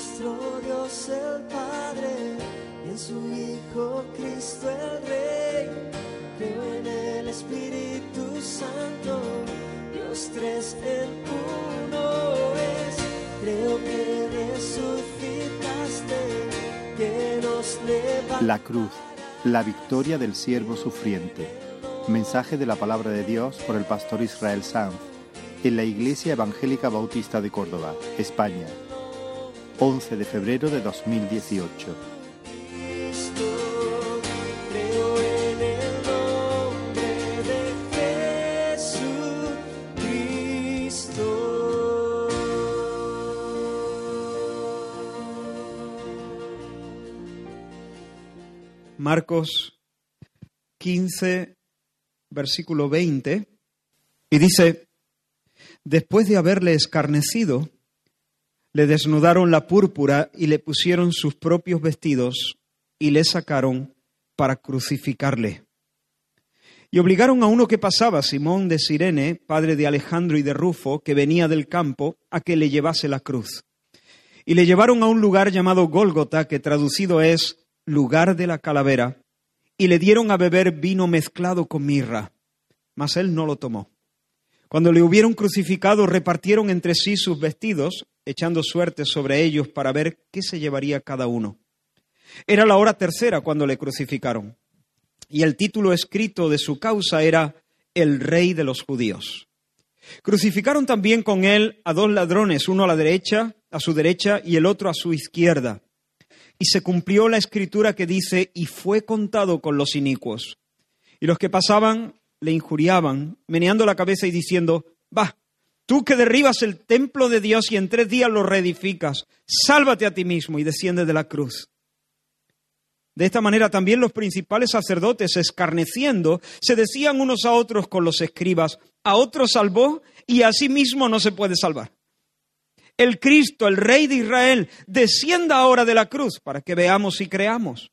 nuestro Dios el Padre y en su Hijo Cristo el Rey. Creo en el Espíritu Santo, Dios tres en uno es. Creo que resucitaste, que nos levantaste. La cruz, la victoria del siervo sufriente. Mensaje de la palabra de Dios por el pastor Israel Sanz en la Iglesia Evangélica Bautista de Córdoba, España. 11 de febrero de 2018. Cristo, creo en el nombre de Jesucristo. Marcos 15, versículo 20, y dice, después de haberle escarnecido, le desnudaron la púrpura y le pusieron sus propios vestidos y le sacaron para crucificarle. Y obligaron a uno que pasaba, Simón de Sirene, padre de Alejandro y de Rufo, que venía del campo, a que le llevase la cruz. Y le llevaron a un lugar llamado Gólgota, que traducido es lugar de la calavera, y le dieron a beber vino mezclado con mirra, mas él no lo tomó. Cuando le hubieron crucificado, repartieron entre sí sus vestidos, echando suerte sobre ellos para ver qué se llevaría cada uno. Era la hora tercera cuando le crucificaron, y el título escrito de su causa era El Rey de los Judíos. Crucificaron también con él a dos ladrones, uno a la derecha, a su derecha, y el otro a su izquierda. Y se cumplió la escritura que dice, y fue contado con los inicuos. Y los que pasaban le injuriaban, meneando la cabeza y diciendo, va, tú que derribas el templo de Dios y en tres días lo reedificas, sálvate a ti mismo y desciende de la cruz. De esta manera también los principales sacerdotes, escarneciendo, se decían unos a otros con los escribas, a otro salvó y a sí mismo no se puede salvar. El Cristo, el Rey de Israel, descienda ahora de la cruz para que veamos y creamos.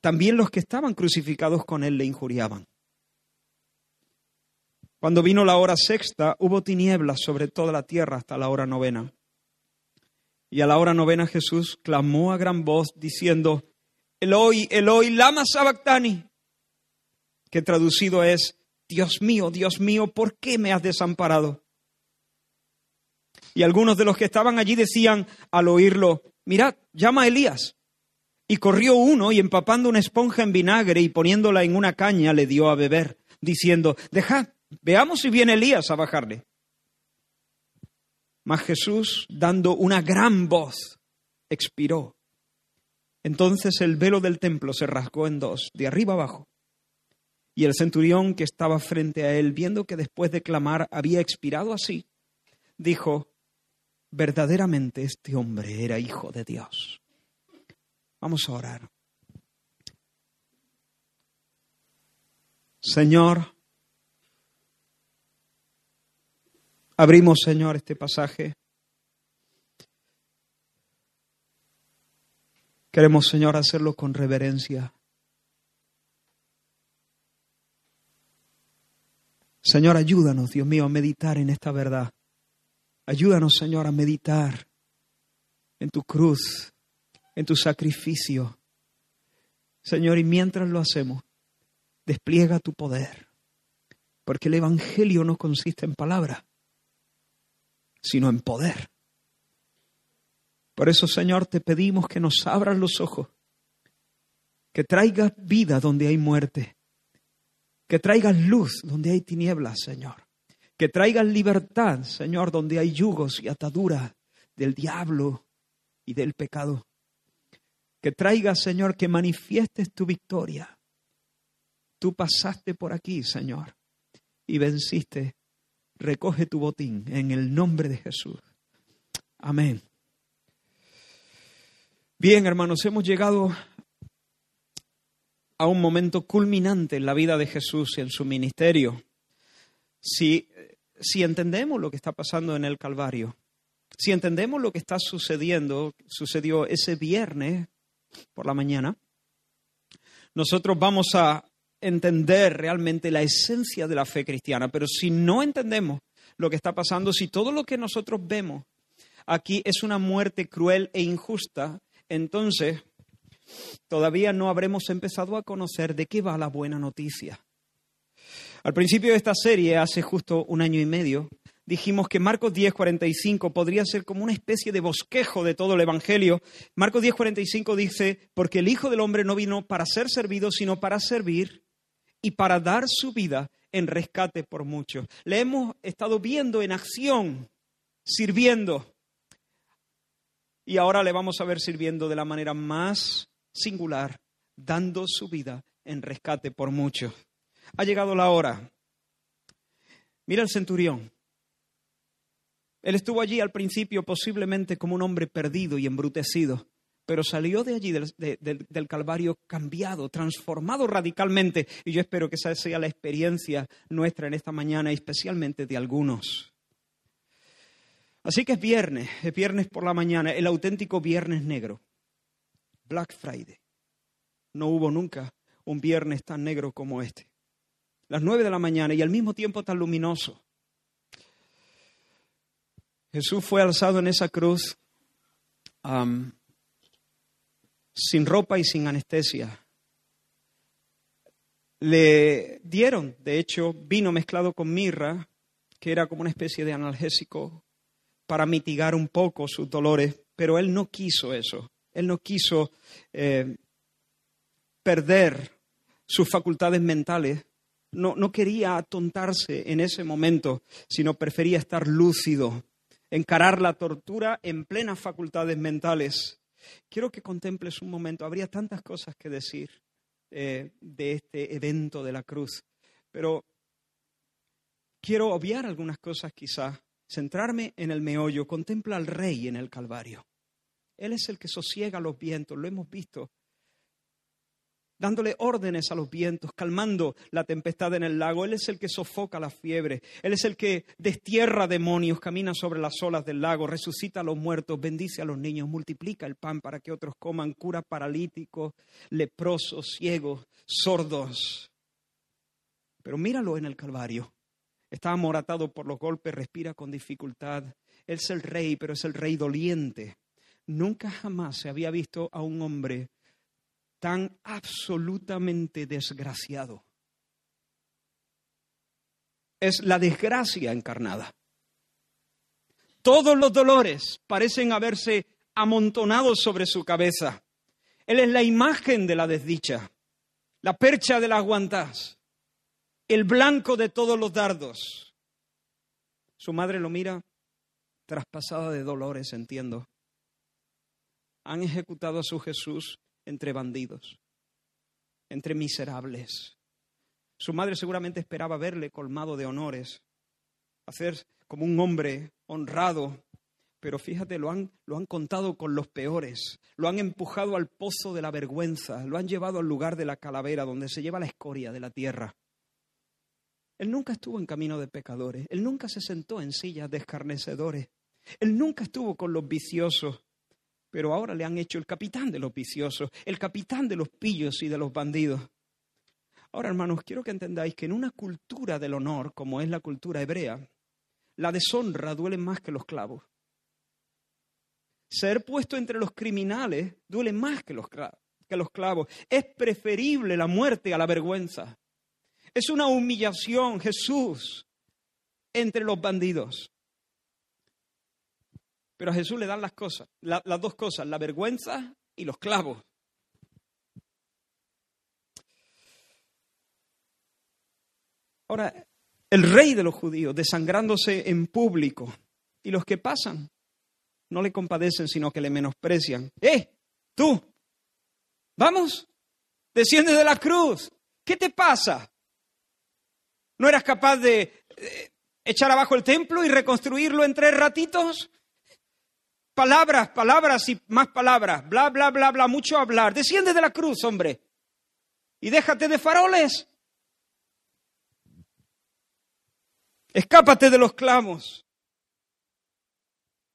También los que estaban crucificados con él le injuriaban. Cuando vino la hora sexta, hubo tinieblas sobre toda la tierra hasta la hora novena. Y a la hora novena Jesús clamó a gran voz diciendo, Eloi, Eloi, lama sabactani, que traducido es, Dios mío, Dios mío, ¿por qué me has desamparado? Y algunos de los que estaban allí decían al oírlo, mirad, llama a Elías. Y corrió uno y empapando una esponja en vinagre y poniéndola en una caña le dio a beber, diciendo, dejad, veamos si viene Elías a bajarle. Mas Jesús, dando una gran voz, expiró. Entonces el velo del templo se rasgó en dos, de arriba abajo. Y el centurión que estaba frente a él, viendo que después de clamar había expirado así, dijo, verdaderamente este hombre era hijo de Dios. Vamos a orar. Señor, abrimos, Señor, este pasaje. Queremos, Señor, hacerlo con reverencia. Señor, ayúdanos, Dios mío, a meditar en esta verdad. Ayúdanos, Señor, a meditar en tu cruz, en tu sacrificio. Señor, y mientras lo hacemos, despliega tu poder. Porque el Evangelio no consiste en palabra, sino en poder. Por eso, Señor, te pedimos que nos abras los ojos, que traigas vida donde hay muerte, que traigas luz donde hay tinieblas, Señor, que traigas libertad, Señor, donde hay yugos y ataduras del diablo y del pecado. Que traigas, Señor, que manifiestes tu victoria. Tú pasaste por aquí, Señor, y venciste. Recoge tu botín en el nombre de Jesús. Amén. Bien, hermanos, hemos llegado a un momento culminante en la vida de Jesús y en su ministerio. Si, si entendemos lo que está pasando en el Calvario, si entendemos lo que está sucediendo, sucedió ese viernes por la mañana, nosotros vamos a entender realmente la esencia de la fe cristiana. Pero si no entendemos lo que está pasando, si todo lo que nosotros vemos aquí es una muerte cruel e injusta, entonces todavía no habremos empezado a conocer de qué va la buena noticia. Al principio de esta serie, hace justo un año y medio, dijimos que Marcos 10:45 podría ser como una especie de bosquejo de todo el Evangelio. Marcos 10:45 dice, porque el Hijo del Hombre no vino para ser servido, sino para servir y para dar su vida en rescate por muchos. Le hemos estado viendo en acción, sirviendo. Y ahora le vamos a ver sirviendo de la manera más singular, dando su vida en rescate por muchos. Ha llegado la hora. Mira el centurión. Él estuvo allí al principio posiblemente como un hombre perdido y embrutecido, pero salió de allí del, del, Calvario cambiado, transformado radicalmente. Y yo espero que esa sea la experiencia nuestra en esta mañana especialmente de algunos. Así que es viernes, es viernes por la mañana, el auténtico viernes negro, Black Friday. No hubo nunca un viernes tan negro como este. Las nueve de la mañana y al mismo tiempo tan luminoso. Jesús fue alzado en esa cruz sin ropa y sin anestesia. Le dieron, de hecho, vino mezclado con mirra, que era como una especie de analgésico para mitigar un poco sus dolores, pero él no quiso eso. Él no quiso eh, perder sus facultades mentales. No, no quería atontarse en ese momento, sino prefería estar lúcido encarar la tortura en plenas facultades mentales. Quiero que contemples un momento, habría tantas cosas que decir eh, de este evento de la cruz, pero quiero obviar algunas cosas quizás, centrarme en el meollo, contempla al rey en el Calvario. Él es el que sosiega los vientos, lo hemos visto dándole órdenes a los vientos, calmando la tempestad en el lago. Él es el que sofoca la fiebre. Él es el que destierra demonios, camina sobre las olas del lago, resucita a los muertos, bendice a los niños, multiplica el pan para que otros coman, cura paralíticos, leprosos, ciegos, sordos. Pero míralo en el Calvario. Está amoratado por los golpes, respira con dificultad. Él es el rey, pero es el rey doliente. Nunca jamás se había visto a un hombre tan absolutamente desgraciado. Es la desgracia encarnada. Todos los dolores parecen haberse amontonado sobre su cabeza. Él es la imagen de la desdicha, la percha de las guantas, el blanco de todos los dardos. Su madre lo mira traspasada de dolores, entiendo. Han ejecutado a su Jesús entre bandidos, entre miserables. Su madre seguramente esperaba verle colmado de honores, hacer como un hombre honrado, pero fíjate, lo han, lo han contado con los peores, lo han empujado al pozo de la vergüenza, lo han llevado al lugar de la calavera donde se lleva la escoria de la tierra. Él nunca estuvo en camino de pecadores, él nunca se sentó en sillas de escarnecedores, él nunca estuvo con los viciosos, pero ahora le han hecho el capitán de los viciosos, el capitán de los pillos y de los bandidos. Ahora, hermanos, quiero que entendáis que en una cultura del honor, como es la cultura hebrea, la deshonra duele más que los clavos. Ser puesto entre los criminales duele más que los, que los clavos. Es preferible la muerte a la vergüenza. Es una humillación, Jesús, entre los bandidos. Pero a Jesús le dan las cosas, las dos cosas, la vergüenza y los clavos. Ahora, el rey de los judíos desangrándose en público y los que pasan no le compadecen, sino que le menosprecian. ¡Eh! ¡Tú! ¡Vamos! Desciende de la cruz. ¿Qué te pasa? ¿No eras capaz de eh, echar abajo el templo y reconstruirlo en tres ratitos? Palabras, palabras y más palabras. Bla, bla, bla, bla, mucho hablar. Desciende de la cruz, hombre. Y déjate de faroles. Escápate de los clavos.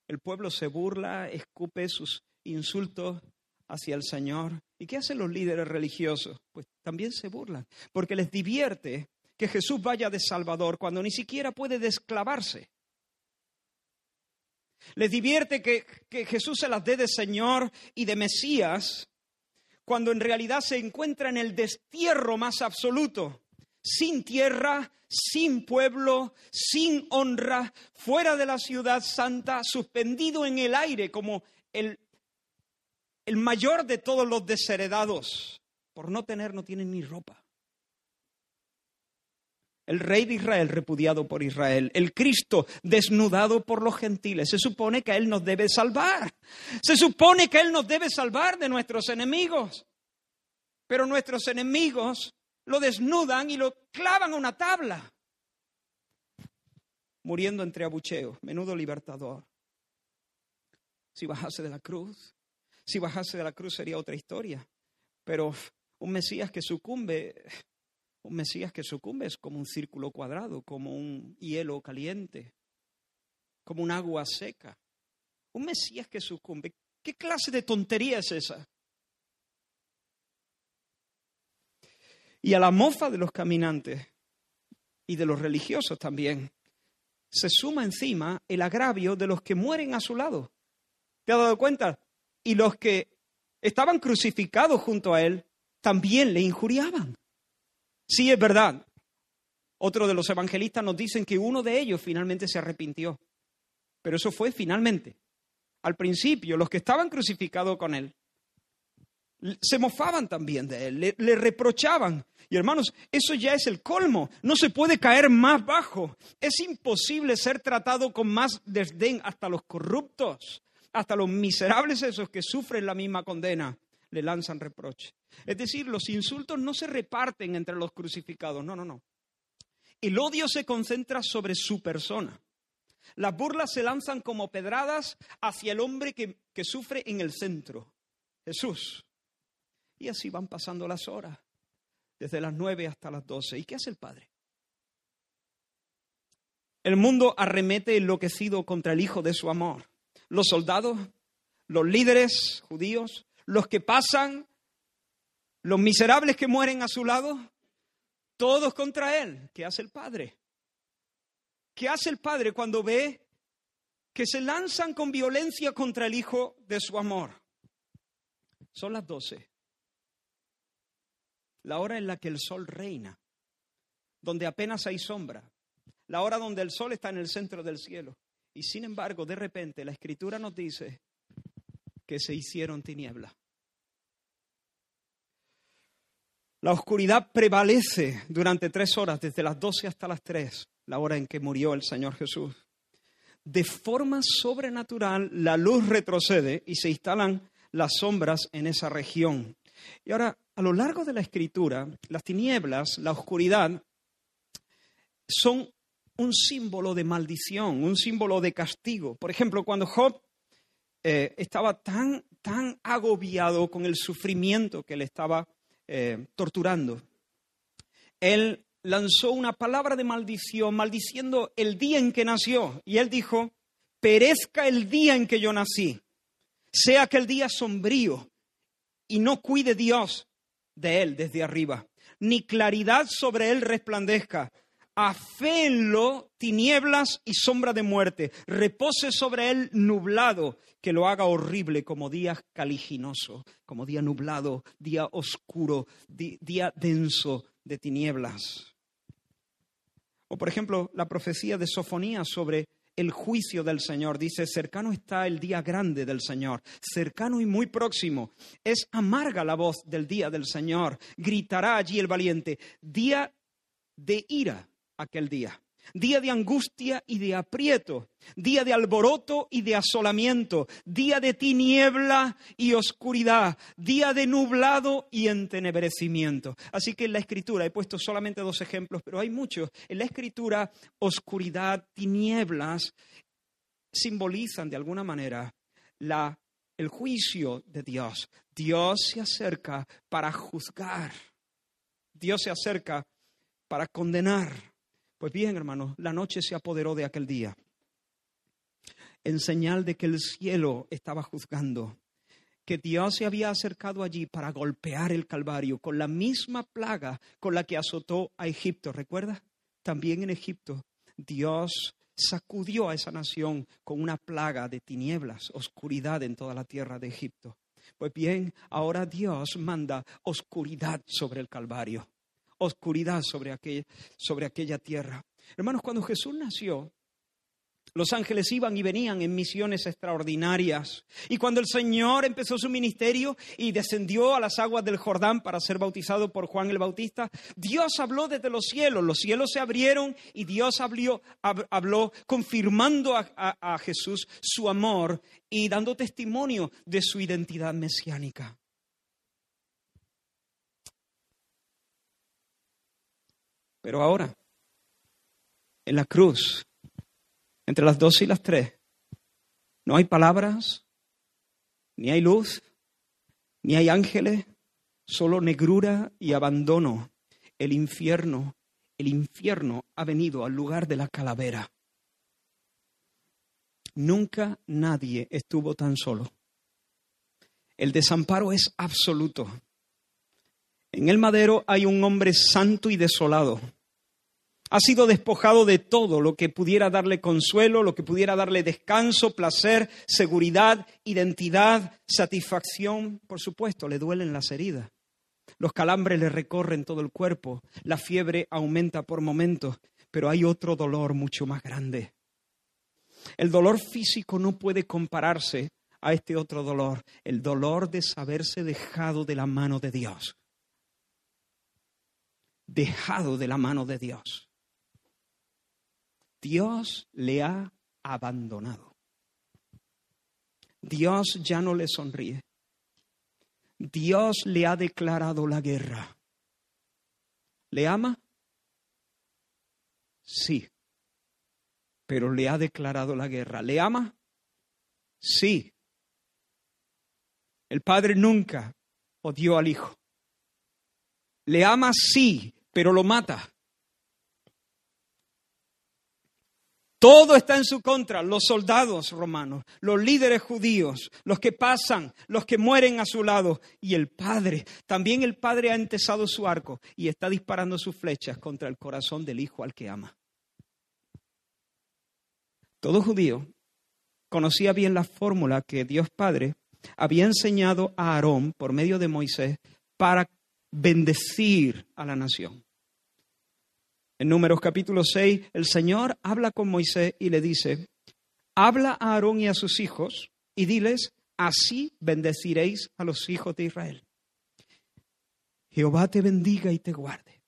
El pueblo se burla, escupe sus insultos hacia el Señor. ¿Y qué hacen los líderes religiosos? Pues también se burlan, porque les divierte que Jesús vaya de Salvador cuando ni siquiera puede desclavarse. Les divierte que, que Jesús se las dé de Señor y de Mesías, cuando en realidad se encuentra en el destierro más absoluto, sin tierra, sin pueblo, sin honra, fuera de la ciudad santa, suspendido en el aire como el, el mayor de todos los desheredados. Por no tener, no tienen ni ropa. El rey de Israel repudiado por Israel, el Cristo desnudado por los gentiles. Se supone que Él nos debe salvar. Se supone que Él nos debe salvar de nuestros enemigos. Pero nuestros enemigos lo desnudan y lo clavan a una tabla, muriendo entre abucheos. Menudo libertador. Si bajase de la cruz, si bajase de la cruz sería otra historia. Pero un Mesías que sucumbe, un Mesías que sucumbe es como un círculo cuadrado, como un hielo caliente, como un agua seca. Un Mesías que sucumbe. ¿Qué clase de tontería es esa? Y a la mofa de los caminantes y de los religiosos también se suma encima el agravio de los que mueren a su lado. ¿Te has dado cuenta? Y los que estaban crucificados junto a él también le injuriaban. Sí, es verdad. Otro de los evangelistas nos dicen que uno de ellos finalmente se arrepintió. Pero eso fue finalmente. Al principio, los que estaban crucificados con él se mofaban también de él, le, le, reprochaban. Y hermanos, eso ya es el colmo. No se puede caer más bajo. Es imposible ser tratado con más desdén hasta los corruptos, hasta los miserables esos que sufren la misma condena, le lanzan reproche. Es decir, los insultos no se reparten entre los crucificados, no, no, no. El odio se concentra sobre su persona. Las burlas se lanzan como pedradas hacia el hombre que, que sufre en el centro, Jesús. Y así van pasando las horas, desde las nueve hasta las doce. ¿Y qué hace el Padre? El mundo arremete enloquecido contra el Hijo de su amor. Los soldados, los líderes judíos, los que pasan, los miserables que mueren a su lado, todos contra Él. ¿Qué hace el Padre? ¿Qué hace el Padre cuando ve que se lanzan con violencia contra el Hijo de su amor? Son las doce la hora en la que el sol reina, donde apenas hay sombra, la hora donde el sol está en el centro del cielo. Y sin embargo, de repente la escritura nos dice que se hicieron tinieblas. La oscuridad prevalece durante tres horas, desde las doce hasta las tres, la hora en que murió el Señor Jesús. De forma sobrenatural, la luz retrocede y se instalan las sombras en esa región. Y ahora, a lo largo de la escritura, las tinieblas, la oscuridad, son un símbolo de maldición, un símbolo de castigo. Por ejemplo, cuando Job eh, estaba tan, tan agobiado con el sufrimiento que le estaba eh, torturando, él lanzó una palabra de maldición, maldiciendo el día en que nació. Y él dijo, perezca el día en que yo nací, sea aquel día sombrío, y no cuide Dios de él desde arriba, ni claridad sobre él resplandezca. Aféenlo tinieblas y sombra de muerte, repose sobre él nublado, que lo haga horrible como día caliginoso, como día nublado, día oscuro, día denso de tinieblas. O por ejemplo, la profecía de Sofonía sobre el juicio del Señor. Dice, cercano está el día grande del Señor, cercano y muy próximo. Es amarga la voz del día del Señor. Gritará allí el valiente, día de ira aquel día día de angustia y de aprieto, día de alboroto y de asolamiento, día de tiniebla y oscuridad, día de nublado y entenebrecimiento. Así que en la escritura he puesto solamente dos ejemplos, pero hay muchos. En la escritura, oscuridad, tinieblas simbolizan de alguna manera la, el juicio de Dios. Dios se acerca para juzgar. Dios se acerca para condenar. Pues bien, hermanos, la noche se apoderó de aquel día, en señal de que el cielo estaba juzgando, que Dios se había acercado allí para golpear el Calvario con la misma plaga con la que azotó a Egipto. ¿Recuerda? También en Egipto Dios sacudió a esa nación con una plaga de tinieblas, oscuridad en toda la tierra de Egipto. Pues bien, ahora Dios manda oscuridad sobre el Calvario, oscuridad sobre, aquel, sobre aquella tierra. Hermanos, cuando Jesús nació, los ángeles iban y venían en misiones extraordinarias. Y cuando el Señor empezó su ministerio y descendió a las aguas del Jordán para ser bautizado por Juan el Bautista, Dios habló desde los cielos. Los cielos se abrieron y Dios habló, habló confirmando a, a Jesús su amor y dando testimonio de su identidad mesiánica. Pero ahora, en la cruz, entre las dos y las tres. No hay palabras, ni hay luz, ni hay ángeles, solo negrura y abandono. El infierno, el infierno ha venido al lugar de la calavera. Nunca nadie estuvo tan solo. El desamparo es absoluto. En el madero hay un hombre santo y desolado ha sido despojado de todo lo que pudiera darle consuelo, lo que pudiera darle descanso, placer, seguridad, identidad, satisfacción. Por supuesto, le duelen las heridas. Los calambres le recorren todo el cuerpo, la fiebre aumenta por momentos, pero hay otro dolor mucho más grande. El dolor físico no puede compararse a este otro dolor, el dolor de saberse dejado de la mano de Dios. Dejado de la mano de Dios. Dios le ha abandonado. Dios ya no le sonríe. Dios le ha declarado la guerra. ¿Le ama? Sí. Pero le ha declarado la guerra. ¿Le ama? Sí. El Padre nunca odió al Hijo. Le ama, sí, pero lo mata. Todo está en su contra, los soldados romanos, los líderes judíos, los que pasan, los que mueren a su lado y el Padre. También el Padre ha entesado su arco y está disparando sus flechas contra el corazón del Hijo al que ama. Todo judío conocía bien la fórmula que Dios Padre había enseñado a Aarón por medio de Moisés para bendecir a la nación. En Números capítulo 6, el Señor habla con Moisés y le dice, habla a Aarón y a sus hijos y diles, así bendeciréis a los hijos de Israel. Jehová te bendiga y te guarde.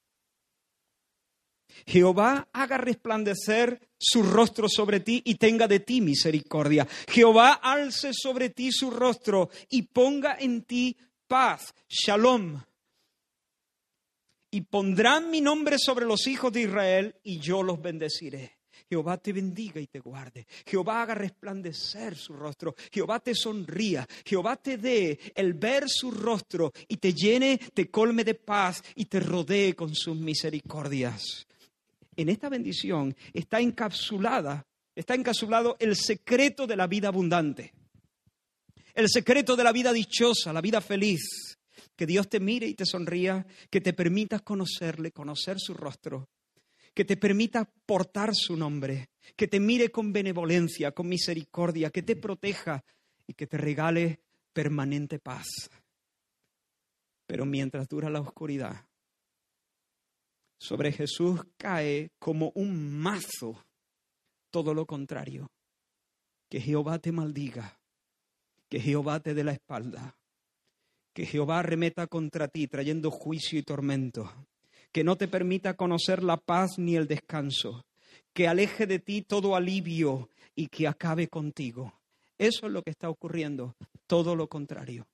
Jehová haga resplandecer su rostro sobre ti y tenga de ti misericordia. Jehová alce sobre ti su rostro y ponga en ti paz. Shalom y pondrán mi nombre sobre los hijos de Israel y yo los bendeciré. Jehová te bendiga y te guarde. Jehová haga resplandecer su rostro. Jehová te sonría. Jehová te dé el ver su rostro y te llene, te colme de paz y te rodee con sus misericordias. En esta bendición está encapsulada, está encapsulado el secreto de la vida abundante. El secreto de la vida dichosa, la vida feliz que Dios te mire y te sonría, que te permita conocerle, conocer su rostro, que te permita portar su nombre, que te mire con benevolencia, con misericordia, que te proteja y que te regale permanente paz. Pero mientras dura la oscuridad, sobre Jesús cae como un mazo todo lo contrario. Que Jehová te maldiga, que Jehová te dé la espalda, que Jehová remeta contra ti trayendo juicio y tormento, que no te permita conocer la paz ni el descanso, que aleje de ti todo alivio y que acabe contigo. Eso es lo que está ocurriendo, todo lo contrario.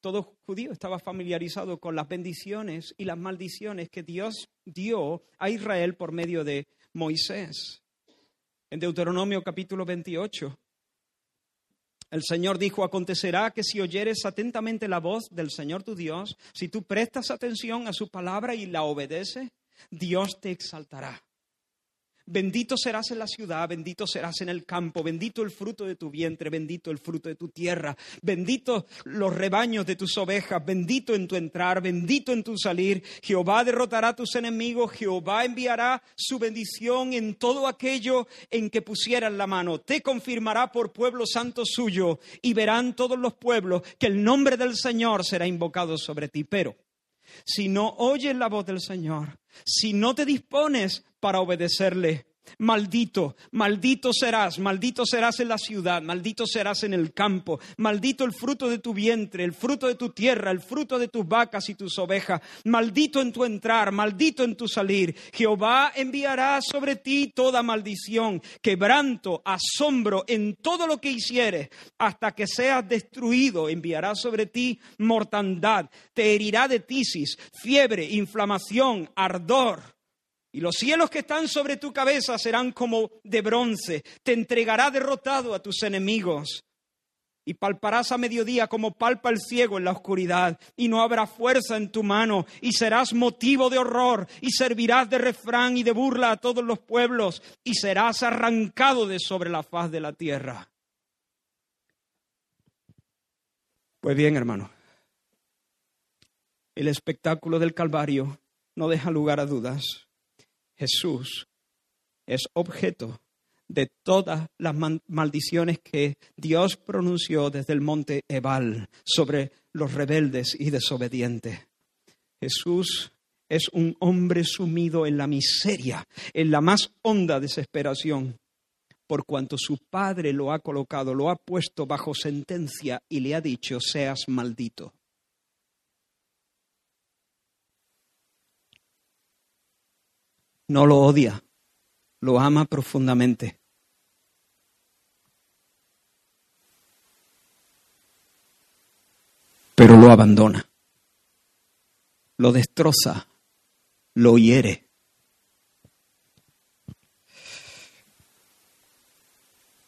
Todo judío estaba familiarizado con las bendiciones y las maldiciones que Dios dio a Israel por medio de Moisés. En Deuteronomio capítulo 28, el Señor dijo, acontecerá que si oyeres atentamente la voz del Señor tu Dios, si tú prestas atención a su palabra y la obedeces, Dios te exaltará. Bendito serás en la ciudad, bendito serás en el campo, bendito el fruto de tu vientre, bendito el fruto de tu tierra, bendito los rebaños de tus ovejas, bendito en tu entrar, bendito en tu salir. Jehová derrotará a tus enemigos, Jehová enviará su bendición en todo aquello en que pusieran la mano. Te confirmará por pueblo santo suyo y verán todos los pueblos que el nombre del Señor será invocado sobre ti. Pero si no oyes la voz del Señor, si no te dispones para obedecerle, Maldito, maldito serás, maldito serás en la ciudad, maldito serás en el campo, maldito el fruto de tu vientre, el fruto de tu tierra, el fruto de tus vacas y tus ovejas, maldito en tu entrar, maldito en tu salir. Jehová enviará sobre ti toda maldición, quebranto, asombro en todo lo que hicieres, hasta que seas destruido, enviará sobre ti mortandad, te herirá de tisis, fiebre, inflamación, ardor y los cielos que están sobre tu cabeza serán como de bronce. Te entregará derrotado a tus enemigos. Y palparás a mediodía como palpa el ciego en la oscuridad, y no habrá fuerza en tu mano, y serás motivo de horror, y servirás de refrán y de burla a todos los pueblos, y serás arrancado de sobre la faz de la tierra. Pues bien, hermano, el espectáculo del Calvario no deja lugar a dudas. Jesús es objeto de todas las maldiciones que Dios pronunció desde el monte Ebal sobre los rebeldes y desobedientes. Jesús es un hombre sumido en la miseria, en la más honda desesperación, por cuanto su Padre lo ha colocado, lo ha puesto bajo sentencia y le ha dicho, seas maldito. No lo odia, lo ama profundamente. Pero lo abandona, lo destroza, lo hiere.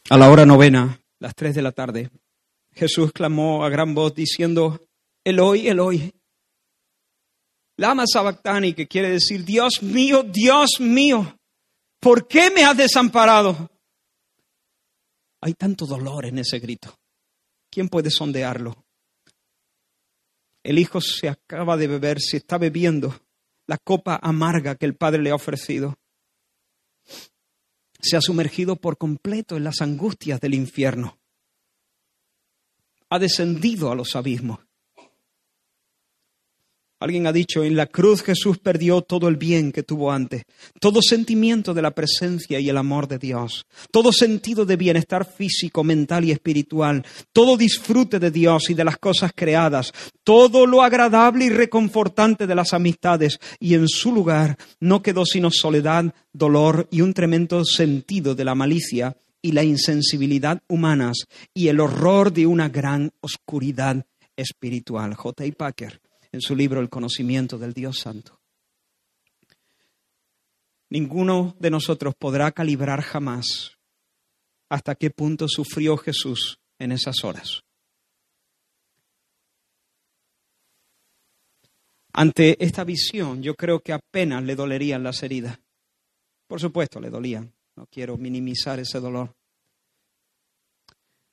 A la hora novena, las tres de la tarde, Jesús clamó a gran voz diciendo, Eloi, Eloi, Lama Sabactani, que quiere decir, Dios mío, Dios mío, ¿por qué me has desamparado? Hay tanto dolor en ese grito. ¿Quién puede sondearlo? El hijo se acaba de beber, se está bebiendo la copa amarga que el padre le ha ofrecido. Se ha sumergido por completo en las angustias del infierno. Ha descendido a los abismos. Alguien ha dicho, en la cruz Jesús perdió todo el bien que tuvo antes, todo sentimiento de la presencia y el amor de Dios, todo sentido de bienestar físico, mental y espiritual, todo disfrute de Dios y de las cosas creadas, todo lo agradable y reconfortante de las amistades, y en su lugar no quedó sino soledad, dolor y un tremendo sentido de la malicia y la insensibilidad humanas y el horror de una gran oscuridad espiritual. J. Packer en su libro El conocimiento del Dios Santo. Ninguno de nosotros podrá calibrar jamás hasta qué punto sufrió Jesús en esas horas. Ante esta visión, yo creo que apenas le dolerían las heridas. Por supuesto, le dolían. No quiero minimizar ese dolor.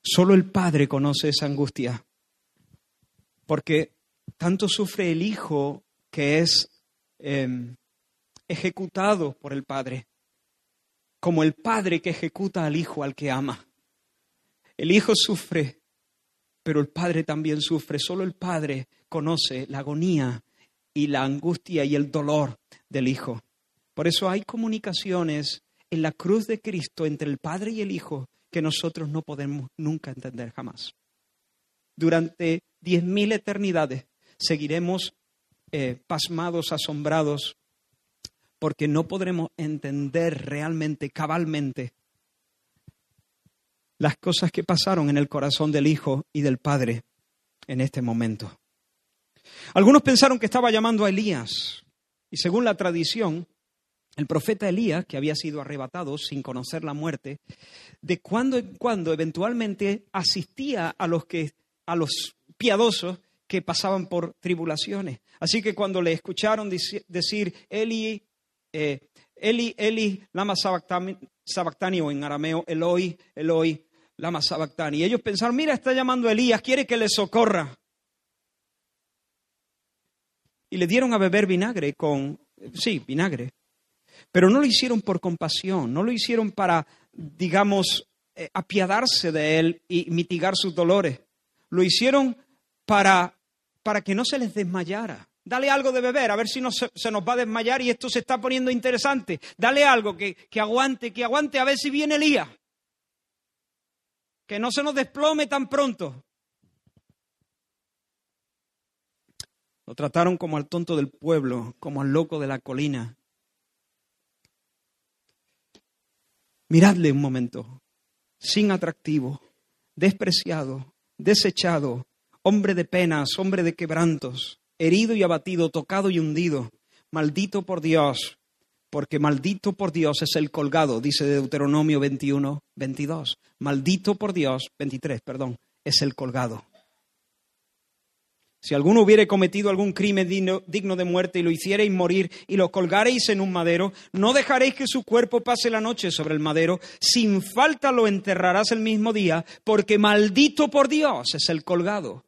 Solo el Padre conoce esa angustia, porque tanto sufre el Hijo que es em, ejecutado por el Padre, como el Padre que ejecuta al Hijo al que ama. El Hijo sufre, pero el Padre también sufre. Solo el Padre conoce la agonía y la angustia y el dolor del Hijo. Por eso hay comunicaciones en la cruz de Cristo entre el Padre y el Hijo que nosotros no podemos nunca entender jamás. Durante diez mil eternidades seguiremos eh, pasmados, asombrados, porque no podremos entender realmente, cabalmente, las cosas que pasaron en el corazón del Hijo y del Padre en este momento. Algunos pensaron que estaba llamando a Elías, y según la tradición, el profeta Elías, que había sido arrebatado sin conocer la muerte, de cuando en cuando eventualmente asistía a los que a los piadosos que pasaban por tribulaciones. Así que cuando le escucharon decir, Eli, eh, Eli, Eli, lama sabactani, o en arameo, Eloi, Eloi, lama sabactani. Ellos pensaron, mira, está llamando a Elías, quiere que le socorra. Y le dieron a beber vinagre con, sí, vinagre. Pero no lo hicieron por compasión, no lo hicieron para, digamos, eh, apiadarse de él y mitigar sus dolores. Lo hicieron para, para que no se les desmayara. Dale algo de beber, a ver si no se, nos va a desmayar y esto se está poniendo interesante. Dale algo que, que aguante, que aguante a ver si viene Elías. Que no se nos desplome tan pronto. Lo trataron como al tonto del pueblo, como al loco de la colina. Miradle un momento, sin atractivo, despreciado, desechado, hombre de penas, hombre de quebrantos, herido y abatido, tocado y hundido, maldito por Dios, porque maldito por Dios es el colgado, dice Deuteronomio 21, 22. Maldito por Dios, 23, perdón, es el colgado. Si alguno hubiere cometido algún crimen digno, digno, de muerte y lo hicierais morir y lo colgareis en un madero, no dejaréis que su cuerpo pase la noche sobre el madero, sin falta lo enterrarás el mismo día, porque maldito por Dios es el colgado.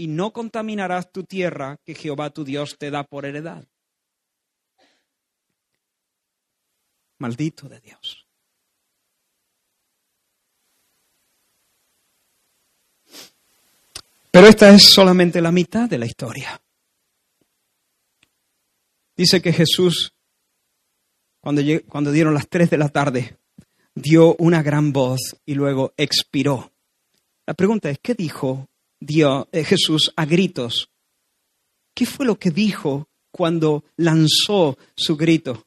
Y no contaminarás tu tierra que Jehová tu Dios te da por heredad. Maldito de Dios. Pero esta es solamente la mitad de la historia. Dice que Jesús, cuando, cuando dieron las tres de la tarde, dio una gran voz y luego expiró. La pregunta es, ¿qué dijo Dios, eh, Jesús a gritos? ¿Qué fue lo que dijo cuando lanzó su grito?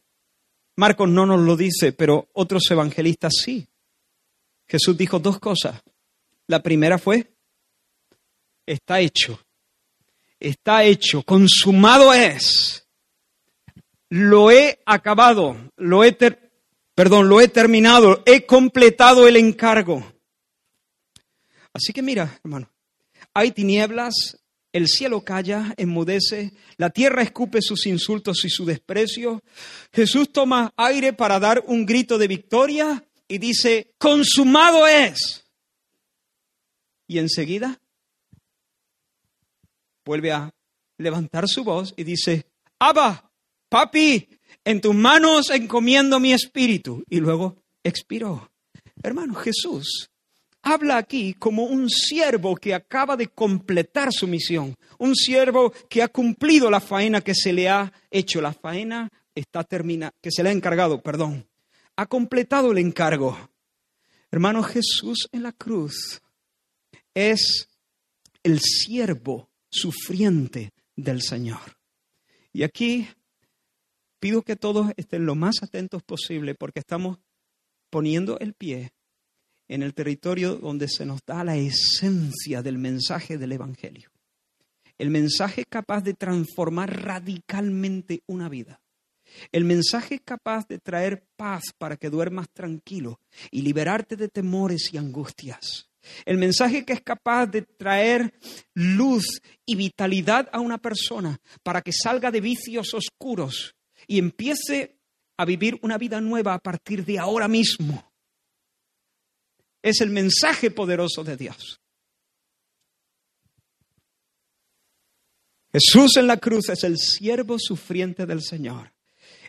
Marcos no nos lo dice, pero otros evangelistas sí. Jesús dijo dos cosas. La primera fue, está hecho. Está hecho, consumado es. Lo he acabado, lo he ter lo he terminado, he completado el encargo. Así que mira, hermano, hay tinieblas, el cielo calla, enmudece, la tierra escupe sus insultos y su desprecio. Jesús toma aire para dar un grito de victoria y dice, consumado es. Y enseguida vuelve a levantar su voz y dice, Abba, papi, en tus manos encomiendo mi espíritu. Y luego expiró. Hermano, Jesús habla aquí como un siervo que acaba de completar su misión, un siervo que ha cumplido la faena que se le ha hecho, la faena está terminada, que se le ha encargado, perdón, ha completado el encargo. Hermano, Jesús en la cruz es el siervo sufriente del Señor. Y aquí pido que todos estén lo más atentos posible porque estamos poniendo el pie en el territorio donde se nos da la esencia del mensaje del Evangelio. El mensaje capaz de transformar radicalmente una vida. El mensaje capaz de traer paz para que duermas tranquilo y liberarte de temores y angustias. El mensaje que es capaz de traer luz y vitalidad a una persona para que salga de vicios oscuros y empiece a vivir una vida nueva a partir de ahora mismo. Es el mensaje poderoso de Dios. Jesús en la cruz es el siervo sufriente del Señor.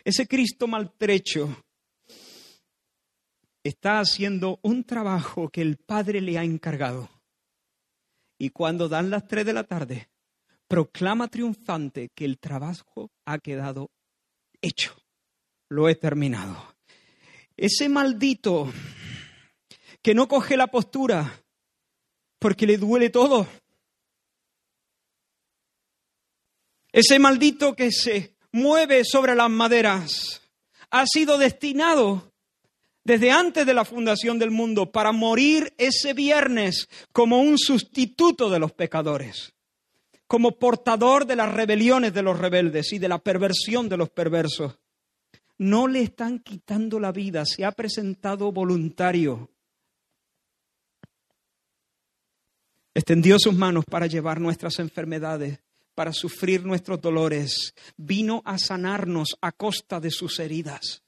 Ese Cristo maltrecho está haciendo un trabajo que el Padre le ha encargado. Y cuando dan las tres de la tarde, proclama triunfante que el trabajo ha quedado hecho. Lo he terminado. Ese maldito que no coge la postura porque le duele todo. Ese maldito que se mueve sobre las maderas ha sido destinado desde antes de la fundación del mundo para morir ese viernes como un sustituto de los pecadores, como portador de las rebeliones de los rebeldes y de la perversión de los perversos. No le están quitando la vida, se ha presentado voluntario. Extendió sus manos para llevar nuestras enfermedades, para sufrir nuestros dolores. Vino a sanarnos a costa de sus heridas.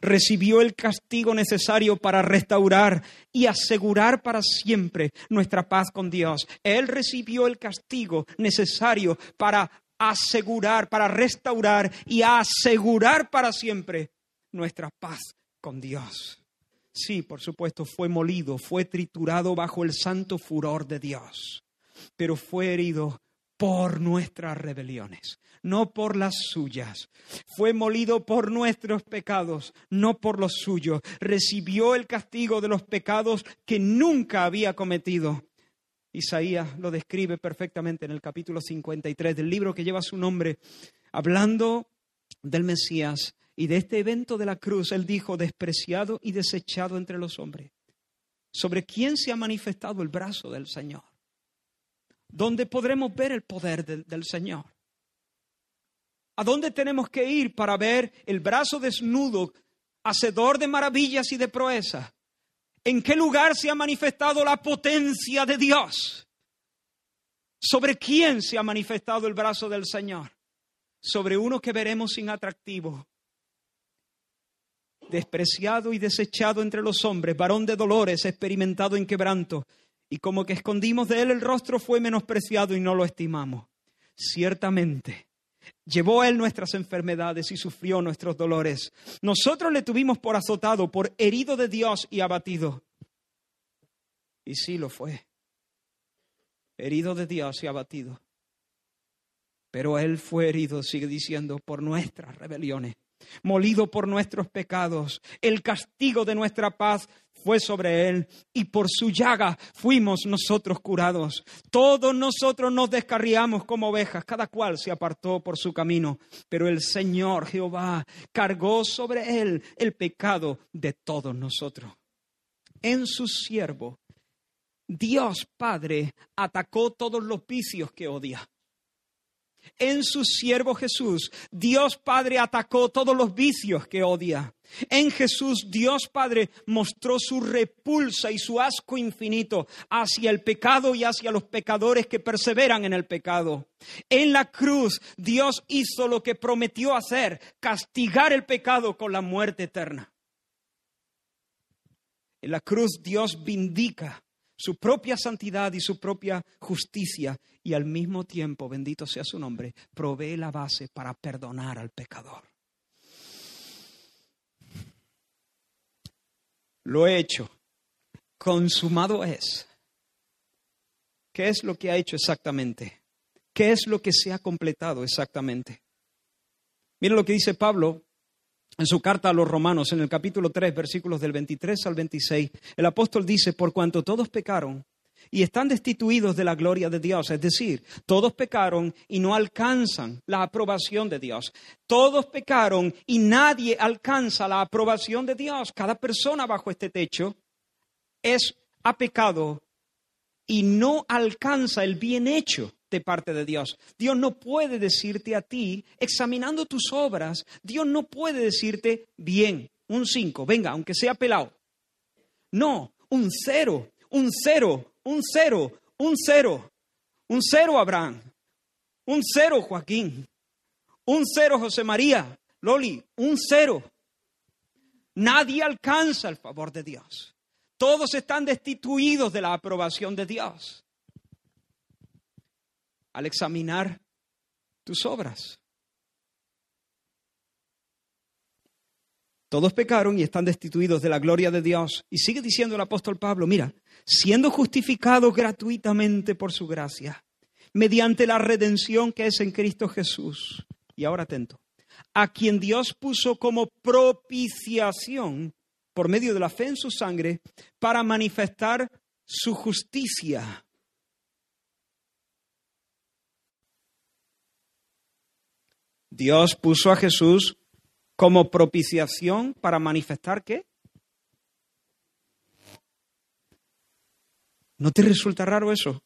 recibió el castigo necesario para restaurar y asegurar para siempre nuestra paz con Dios. Él recibió el castigo necesario para asegurar, para restaurar y asegurar para siempre nuestra paz con Dios. Sí, por supuesto, fue molido, fue triturado bajo el santo furor de Dios, pero fue herido por nuestras rebeliones, no por las suyas. Fue molido por nuestros pecados, no por los suyos. Recibió el castigo de los pecados que nunca había cometido. Isaías lo describe perfectamente en el capítulo 53 del libro que lleva su nombre, hablando del Mesías y de este evento de la cruz. Él dijo, despreciado y desechado entre los hombres. ¿Sobre quién se ha manifestado el brazo del Señor? ¿Dónde podremos ver el poder del, del Señor? ¿A dónde tenemos que ir para ver el brazo desnudo, hacedor de maravillas y de proezas? ¿En qué lugar se ha manifestado la potencia de Dios? ¿Sobre quién se ha manifestado el brazo del Señor? Sobre uno que veremos sin atractivo, despreciado y desechado entre los hombres, varón de dolores, experimentado en quebranto, y como que escondimos de él el rostro fue menospreciado y no lo estimamos. Ciertamente, llevó él nuestras enfermedades y sufrió nuestros dolores. Nosotros le tuvimos por azotado, por herido de Dios y abatido. Y sí lo fue. Herido de Dios y abatido. Pero él fue herido, sigue diciendo, por nuestras rebeliones molido por nuestros pecados. El castigo de nuestra paz fue sobre él y por su llaga fuimos nosotros curados. Todos nosotros nos descarriamos como ovejas, cada cual se apartó por su camino, pero el Señor Jehová cargó sobre él el pecado de todos nosotros. En su siervo, Dios Padre atacó todos los vicios que odia en su siervo Jesús, Dios Padre atacó todos los vicios que odia. En Jesús, Dios Padre mostró su repulsa y su asco infinito hacia el pecado y hacia los pecadores que perseveran en el pecado. En la cruz, Dios hizo lo que prometió hacer, castigar el pecado con la muerte eterna. En la cruz, Dios vindica su propia santidad y su propia justicia y al mismo tiempo, bendito sea su nombre, provee la base para perdonar al pecador. Lo he hecho, consumado es. ¿Qué es lo que ha hecho exactamente? ¿Qué es lo que se ha completado exactamente? Miren lo que dice Pablo en su carta a los romanos, en el capítulo 3, versículos del 23 al 26, el apóstol dice, por cuanto todos pecaron y están destituidos de la gloria de Dios, es decir, todos pecaron y no alcanzan la aprobación de Dios. Todos pecaron y nadie alcanza la aprobación de Dios. Cada persona bajo este techo es ha pecado y no alcanza el bien hecho de parte de Dios. Dios no puede decirte a ti, examinando tus obras, Dios no puede decirte, bien, un 5, venga, aunque sea pelado. No, un cero, un cero, un cero, un cero, un cero Abraham, un cero Joaquín, un cero José María, Loli, un cero. Nadie alcanza el favor de Dios. Todos están destituidos de la aprobación de Dios al examinar tus obras. Todos pecaron y están destituidos de la gloria de Dios. Y sigue diciendo el apóstol Pablo, mira, siendo justificados gratuitamente por su gracia, mediante la redención que es en Cristo Jesús. Y ahora atento, a quien Dios puso como propiciación por medio de la fe en su sangre para manifestar su justicia Dios puso a Jesús como propiciación para manifestar qué? ¿No te resulta raro eso?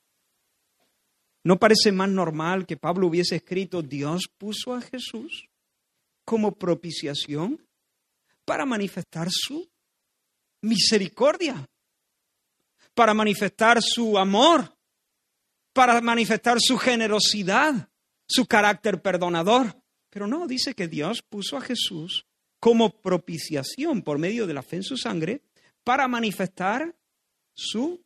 ¿No parece más normal que Pablo hubiese escrito, Dios puso a Jesús como propiciación para manifestar su misericordia, para manifestar su amor, para manifestar su generosidad, su carácter perdonador? Pero no, dice que Dios puso a Jesús como propiciación por medio de la fe en su sangre para manifestar su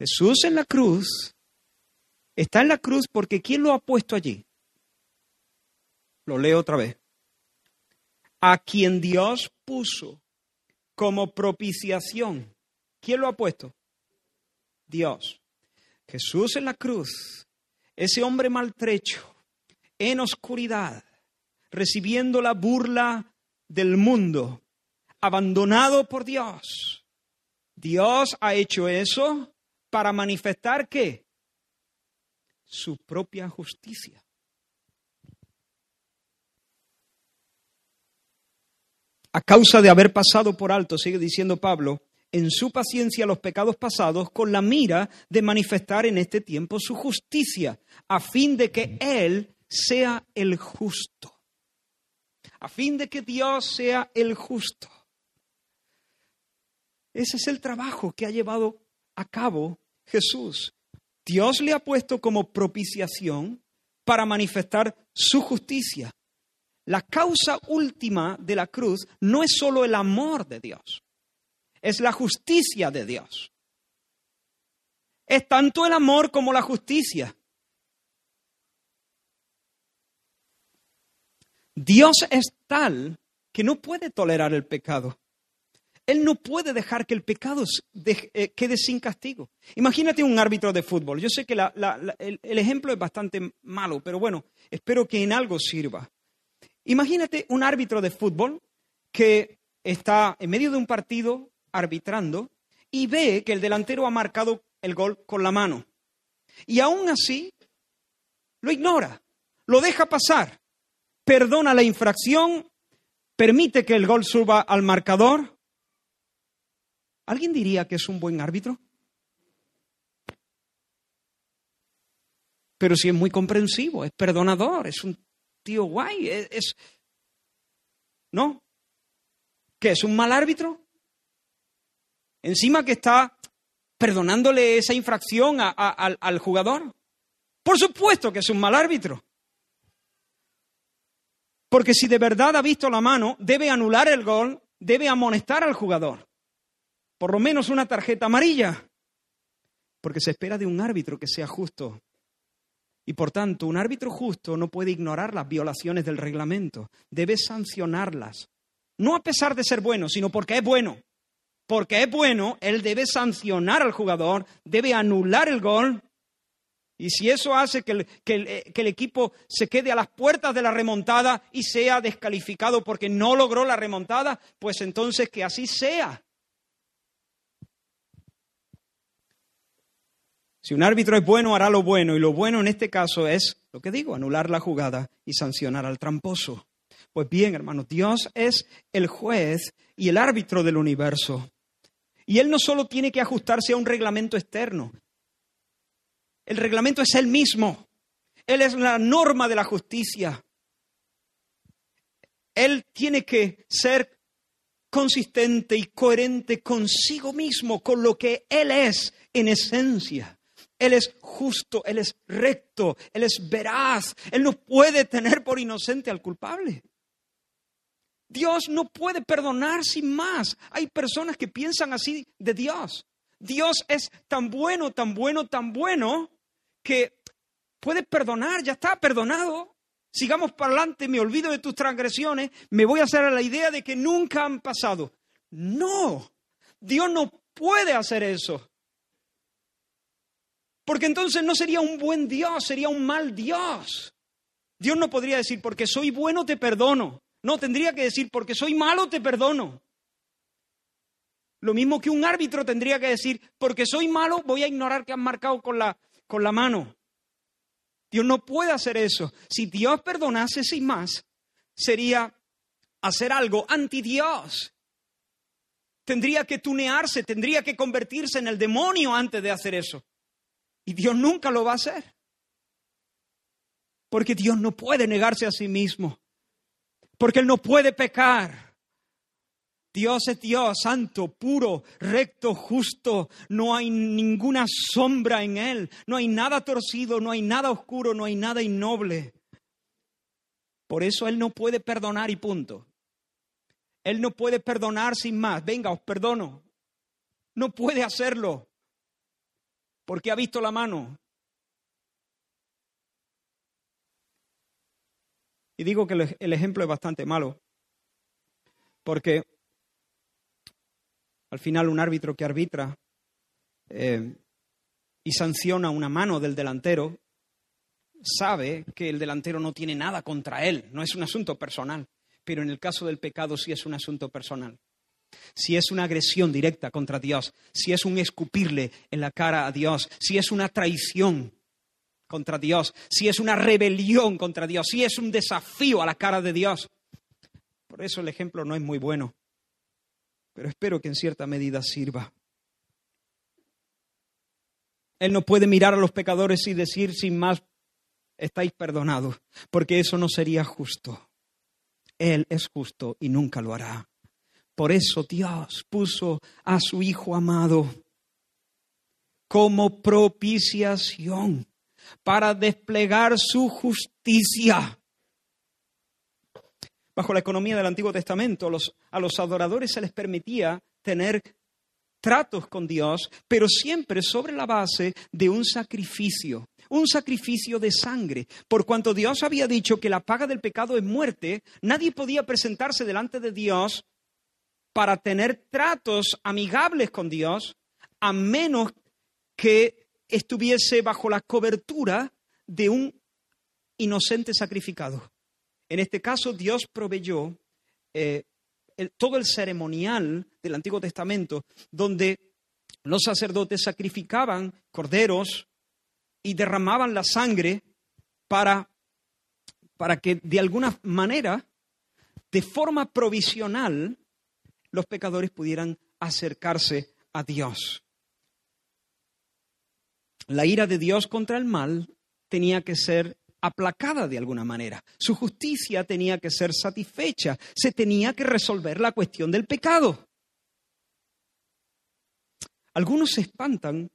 Jesús en la cruz está en la cruz porque ¿quién lo ha puesto allí? Lo leo otra vez. A quien Dios puso como propiciación. ¿Quién lo ha puesto? Dios. Jesús en la cruz, ese hombre maltrecho, en oscuridad, recibiendo la burla del mundo, abandonado por Dios. Dios ha hecho eso para manifestar qué? Su propia justicia. A causa de haber pasado por alto, sigue diciendo Pablo, en su paciencia los pecados pasados con la mira de manifestar en este tiempo su justicia, a fin de que Él sea el justo. A fin de que Dios sea el justo. Ese es el trabajo que ha llevado a cabo Jesús. Dios le ha puesto como propiciación para manifestar su justicia. La causa última de la cruz no es solo el amor de Dios, es la justicia de Dios. Es tanto el amor como la justicia. Dios es tal que no puede tolerar el pecado. Él no puede dejar que el pecado eh, quede sin castigo. Imagínate un árbitro de fútbol. Yo sé que el, el ejemplo es bastante malo, pero bueno, espero que en algo sirva. Imagínate un árbitro de fútbol que está en medio de un partido arbitrando y ve que el delantero ha marcado el gol con la mano. Y aún así lo ignora, lo deja pasar, perdona la infracción, permite que el gol suba al marcador ¿Alguien diría que es un buen árbitro? Pero si es muy comprensivo, es perdonador, es un tío guay, es... ¿No? ¿Qué es un mal árbitro? Encima que está perdonándole esa infracción al jugador. Por supuesto que es un mal árbitro. Porque si de verdad ha visto la mano, debe anular el gol, debe amonestar al jugador por lo menos una tarjeta amarilla, porque se espera de un árbitro que sea justo. Y por tanto, un árbitro justo no puede ignorar las violaciones del reglamento, debe sancionarlas. No a pesar de ser bueno, sino porque es bueno. Porque es bueno, él debe sancionar al jugador, debe anular el gol. Y si eso hace eh, que el, equipo se quede a las puertas de la remontada y sea descalificado porque no logró la remontada, pues entonces que así sea. Si un árbitro es bueno, hará lo bueno, y lo bueno en este caso es, lo que digo, anular la jugada y sancionar al tramposo. Pues bien, hermanos, Dios es el juez y el árbitro del universo. Y Él no solo tiene que ajustarse a un reglamento externo, el reglamento es Él mismo. Él es la norma de la justicia. Él tiene que ser consistente y coherente consigo mismo, con lo que Él es en esencia. Él es justo, Él es recto, Él es veraz. Él no puede tener por inocente al culpable. Dios no puede perdonar sin más. Hay personas que piensan así de Dios. Dios es tan bueno, tan bueno, tan bueno que puede perdonar, ya está perdonado. Sigamos para adelante, me olvido de tus transgresiones, me voy a hacer a la idea de que nunca han pasado. No, Dios no puede hacer eso. Porque entonces no sería un buen Dios, sería un mal Dios. Dios no podría decir, porque soy bueno te perdono. No, tendría que decir, porque soy malo te perdono. Lo mismo que un árbitro tendría que decir, porque soy malo voy a ignorar que han marcado con la, con la mano. Dios no puede hacer eso. Si Dios perdonase sin más, sería hacer algo anti Dios. Tendría que tunearse, tendría que convertirse en el demonio antes de hacer eso. Y Dios nunca lo va a hacer. Porque Dios no puede negarse a sí mismo. Porque Él no puede pecar. Dios es Dios, santo, puro, recto, justo. No hay ninguna sombra en Él. No hay nada torcido, no hay nada oscuro, no hay nada innoble. Por eso Él no puede perdonar y punto. Él no puede perdonar sin más. Venga, os perdono. No puede hacerlo. Porque ha visto la mano. Y digo que el- ejemplo es bastante malo. Porque al final un árbitro que arbitra eh, y sanciona una mano del delantero sabe que el delantero no tiene nada contra él, no es un asunto personal, pero en el caso del pecado sí es un asunto personal. Si es una agresión directa contra Dios, si es un escupirle en la cara a Dios, si es una traición contra Dios, si es una rebelión contra Dios, si es un desafío a la cara de Dios. Por eso el ejemplo no es muy bueno, pero espero que en cierta medida sirva. Él no puede mirar a los pecadores y decir sin más, estáis perdonados, porque eso no sería justo. Él es justo y nunca lo hará. Por eso Dios puso a su Hijo amado como propiciación para desplegar su justicia. Bajo la economía del Antiguo Testamento, a los adoradores se les permitía tener tratos con Dios, pero siempre sobre la base de un sacrificio, un sacrificio de sangre. Por cuanto Dios había dicho que la paga del pecado es muerte, nadie podía presentarse delante de Dios para tener tratos amigables con Dios, a menos que estuviese bajo la cobertura de un inocente sacrificado. En este caso, Dios proveyó eh, el- todo el ceremonial del Antiguo Testamento, donde los sacerdotes sacrificaban corderos y derramaban la sangre para, para que de alguna manera, de forma provisional, los pecadores pudieran acercarse a Dios. La ira de Dios contra el mal tenía que ser aplacada de alguna manera. Su justicia tenía que ser satisfecha. Se tenía que resolver la cuestión del pecado. Algunos se espantan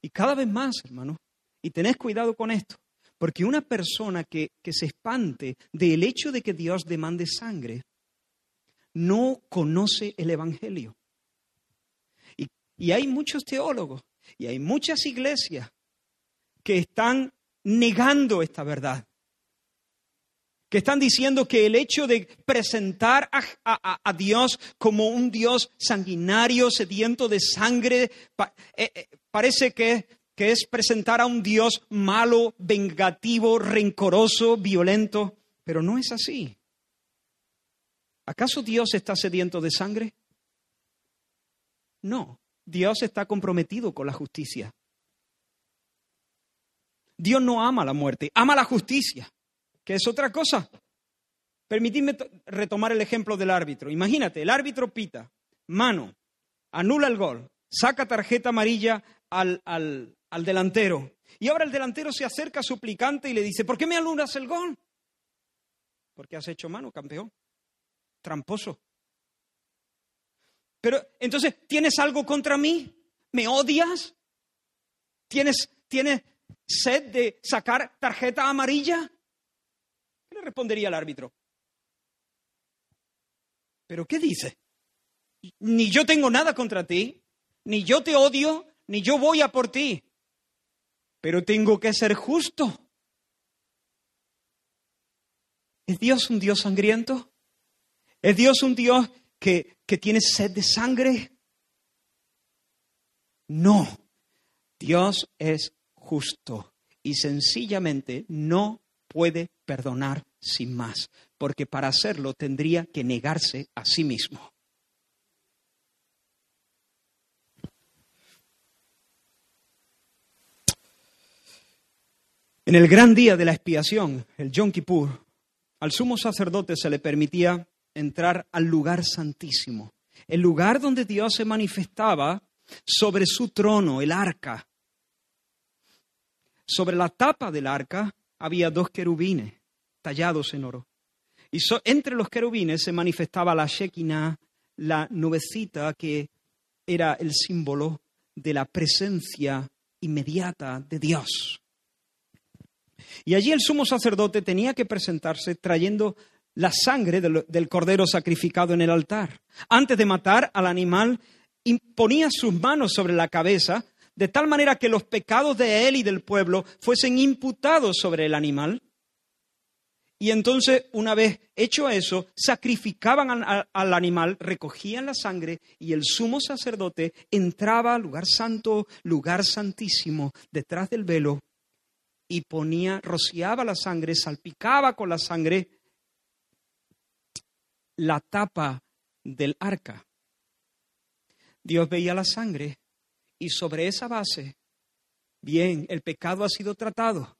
y cada vez más, hermano, y tenés cuidado con esto, porque una persona que, que se espante del hecho de que Dios demande sangre, no conoce el Evangelio. Y, y hay muchos teólogos y hay muchas iglesias que están negando esta verdad. Que están diciendo que el hecho de presentar a, Dios como un Dios sanguinario, sediento de sangre, eh, eh, parece que, que es presentar a un Dios malo, vengativo, rencoroso, violento, pero no es así. ¿Acaso Dios está sediento de sangre? No, Dios está comprometido con la justicia. Dios no ama la muerte, ama la justicia, que es otra cosa. Permitidme to- retomar el ejemplo del árbitro. Imagínate, el árbitro pita, mano, anula el gol, saca tarjeta amarilla al, al- al delantero. Y ahora el delantero se acerca suplicante y le dice, ¿por qué me anulas el gol? Porque has hecho mano, campeón. Tramposo. Pero entonces, ¿tienes algo contra mí? ¿Me odias? ¿Tienes, tienes sed de sacar tarjeta amarilla? ¿Qué le respondería el árbitro? ¿Pero qué dice? Ni yo tengo nada contra ti, ni yo te odio, ni yo voy a por ti. Pero tengo que ser justo. ¿Es Dios un Dios sangriento? ¿Es Dios un Dios que, que tiene sed de sangre? No. Dios es justo y sencillamente no puede perdonar sin más, porque para hacerlo tendría que negarse a sí mismo. En el gran día de la expiación, el Yom Kippur, al sumo sacerdote se le permitía entrar al lugar santísimo, el lugar donde Dios se manifestaba sobre su trono, el arca. Sobre la tapa del arca había dos querubines tallados en oro. Y entre los querubines se manifestaba la Shekinah, la nubecita que era el símbolo de la presencia inmediata de Dios. Y allí el sumo sacerdote tenía que presentarse trayendo la sangre del, cordero sacrificado en el altar. Antes de matar al animal, imponía sus manos sobre la cabeza, de tal manera que los pecados de él y del pueblo fuesen imputados sobre el animal. Y entonces, una vez hecho eso, sacrificaban al, al, animal, recogían la sangre y el sumo sacerdote entraba al lugar santo, lugar santísimo, detrás del velo y ponía, rociaba la sangre, salpicaba con la sangre la tapa del arca. Dios veía la sangre y sobre esa base, bien, el pecado ha sido tratado.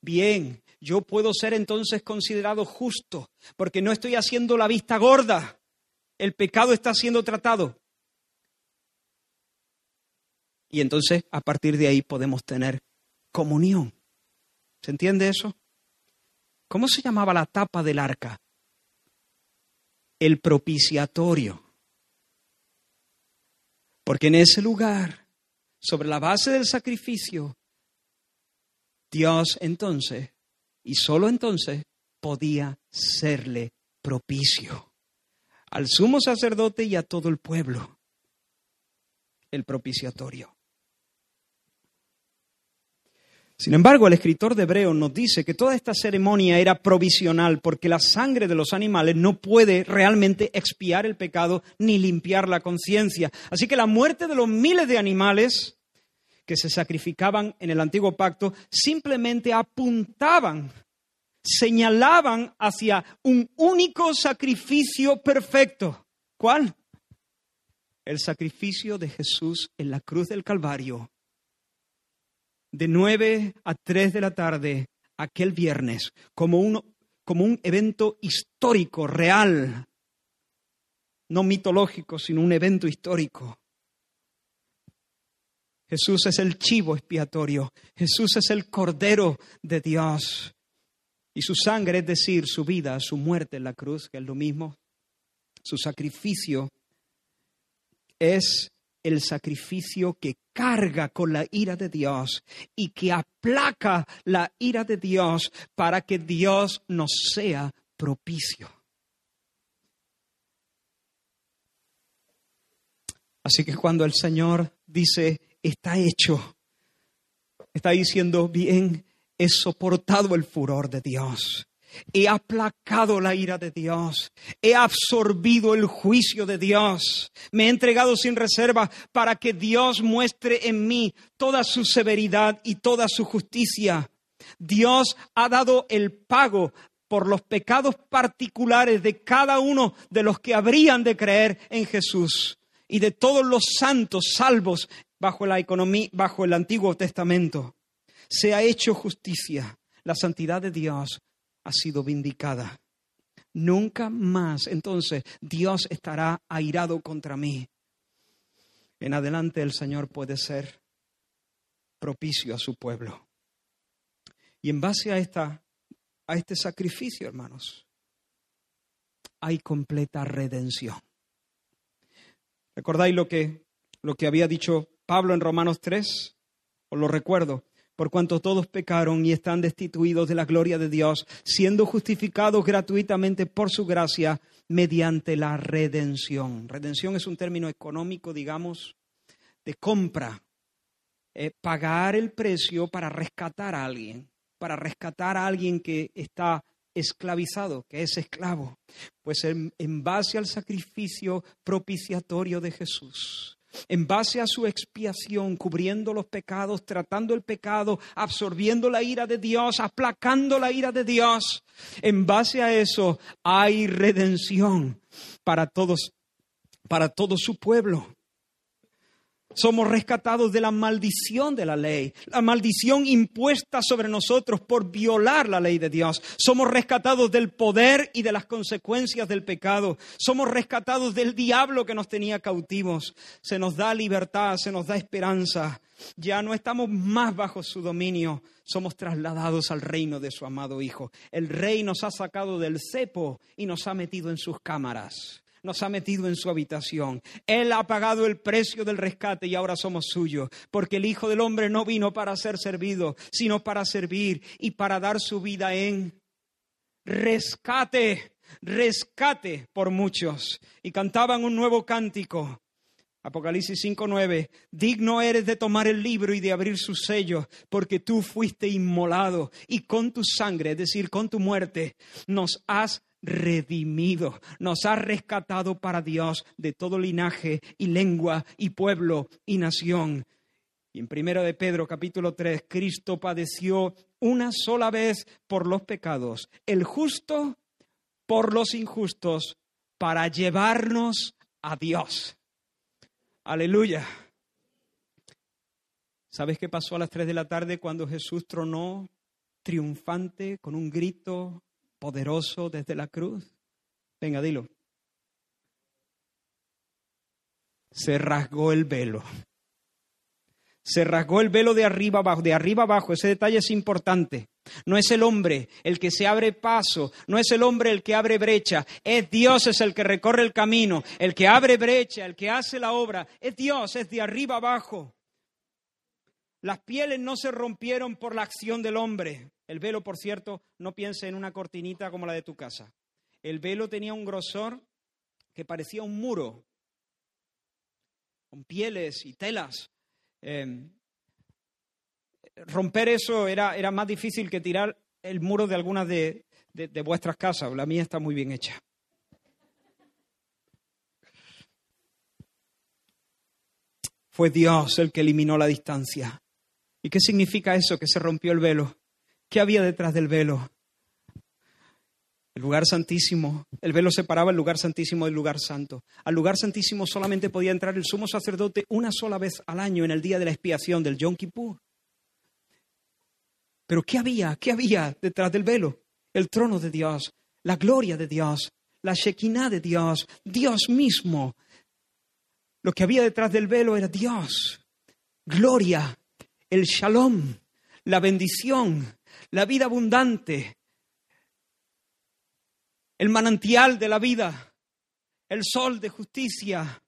Bien, yo puedo ser entonces considerado justo porque no estoy haciendo la vista gorda. El pecado está siendo tratado. Y entonces a partir de ahí podemos tener comunión. ¿Se entiende eso? ¿Cómo se llamaba la tapa del arca? El propiciatorio. Porque en ese lugar, sobre la base del sacrificio, Dios entonces, y solo entonces, podía serle propicio al sumo sacerdote y a todo el pueblo. El propiciatorio. Sin embargo, el escritor de Hebreo nos dice que toda esta ceremonia era provisional porque la sangre de los animales no puede realmente expiar el pecado ni limpiar la conciencia. Así que la muerte de los miles de animales que se sacrificaban en el antiguo pacto simplemente apuntaban, señalaban hacia un único sacrificio perfecto. ¿Cuál? El sacrificio de Jesús en la cruz del Calvario de 9 a 3 de la tarde aquel viernes como un, como un evento histórico, real, no mitológico, sino un evento histórico. Jesús es el chivo expiatorio, Jesús es el cordero de Dios. Y su sangre, es decir, su vida, su muerte en la cruz, que es lo mismo, su sacrificio, es el sacrificio que carga con la ira de Dios y que aplaca la ira de Dios para que Dios nos sea propicio. Así que cuando el Señor dice, está hecho, está diciendo, bien, he soportado el furor de Dios. He aplacado la ira de Dios. He absorbido el juicio de Dios. Me he entregado sin reserva para que Dios muestre en mí toda su severidad y toda su justicia. Dios ha dado el pago por los pecados particulares de cada uno de los que habrían de creer en Jesús y de todos los santos salvos bajo la economía, bajo el Antiguo Testamento. Se ha hecho justicia. La santidad de Dios ha sido vindicada. Nunca más entonces Dios estará airado contra mí. En adelante el Señor puede ser propicio a su pueblo. Y en base a, esta, a este sacrificio, hermanos, hay completa redención. ¿Recordáis lo que, lo que había dicho Pablo en Romanos 3? Os lo recuerdo por cuanto todos pecaron y están destituidos de la gloria de Dios, siendo justificados gratuitamente por su gracia mediante la redención. Redención es un término económico, digamos, de compra, eh, pagar el precio para rescatar a alguien, para rescatar a alguien que está esclavizado, que es esclavo. Pues en base al sacrificio propiciatorio de Jesús, en base a su expiación, cubriendo los pecados, tratando el pecado, absorbiendo la ira de Dios, aplacando la ira de Dios. En base a eso hay redención para todos, para todo su pueblo. Somos rescatados de la maldición de la ley, la maldición impuesta sobre nosotros por violar la ley de Dios. Somos rescatados del poder y de las consecuencias del pecado. Somos rescatados del diablo que nos tenía cautivos. Se nos da libertad, se nos da esperanza. Ya no estamos más bajo su dominio, somos trasladados al reino de su amado Hijo. El Rey nos ha sacado del cepo y nos ha metido en sus cámaras nos ha metido en su habitación. Él ha pagado el precio del rescate y ahora somos suyos, porque el Hijo del Hombre no vino para ser servido, sino para servir y para dar su vida en rescate, rescate por muchos. Y cantaban un nuevo cántico. Apocalipsis 5:9, digno eres de tomar el libro y de abrir sus sellos, porque tú fuiste inmolado y con tu sangre, es decir, con tu muerte, nos has redimido, nos has rescatado para Dios de todo linaje y lengua y pueblo y nación. Y en primero de Pedro capítulo 3, Cristo padeció una sola vez por los pecados, el justo por los injustos, para llevarnos a Dios. Aleluya. ¿Sabes qué pasó a las 3 de la tarde cuando Jesús tronó triunfante con un grito poderoso desde la cruz? Venga, dilo. Se rasgó el velo. Se rasgó el velo de arriba abajo, de arriba abajo. Ese detalle es importante. No es el hombre el que se abre paso, no es el hombre el que abre brecha, es Dios es el que recorre el camino, el que abre brecha, el que hace la obra, es Dios, es de arriba abajo. Las pieles no se rompieron por la acción del hombre. El velo, por cierto, no piense en una cortinita como la de tu casa. El velo tenía un grosor que parecía un muro, con pieles y telas. Eh, romper eso era, era, más difícil que tirar el muro de algunas de, de, de vuestras casas. La mía está muy bien hecha. Fue Dios el que eliminó la distancia. ¿Y qué significa eso? Que se rompió el velo. ¿Qué había detrás del velo? El lugar santísimo, el velo separaba el lugar santísimo del lugar santo. Al lugar santísimo solamente podía entrar el sumo sacerdote una sola vez al año en el día de la expiación del Yom Kippur. Pero ¿qué había? ¿Qué había detrás del velo? El trono de Dios, la gloria de Dios, la Shekinah de Dios, Dios mismo. Lo que había detrás del velo era Dios, gloria, el shalom, la bendición, la vida abundante, el manantial de la vida, el sol de justicia,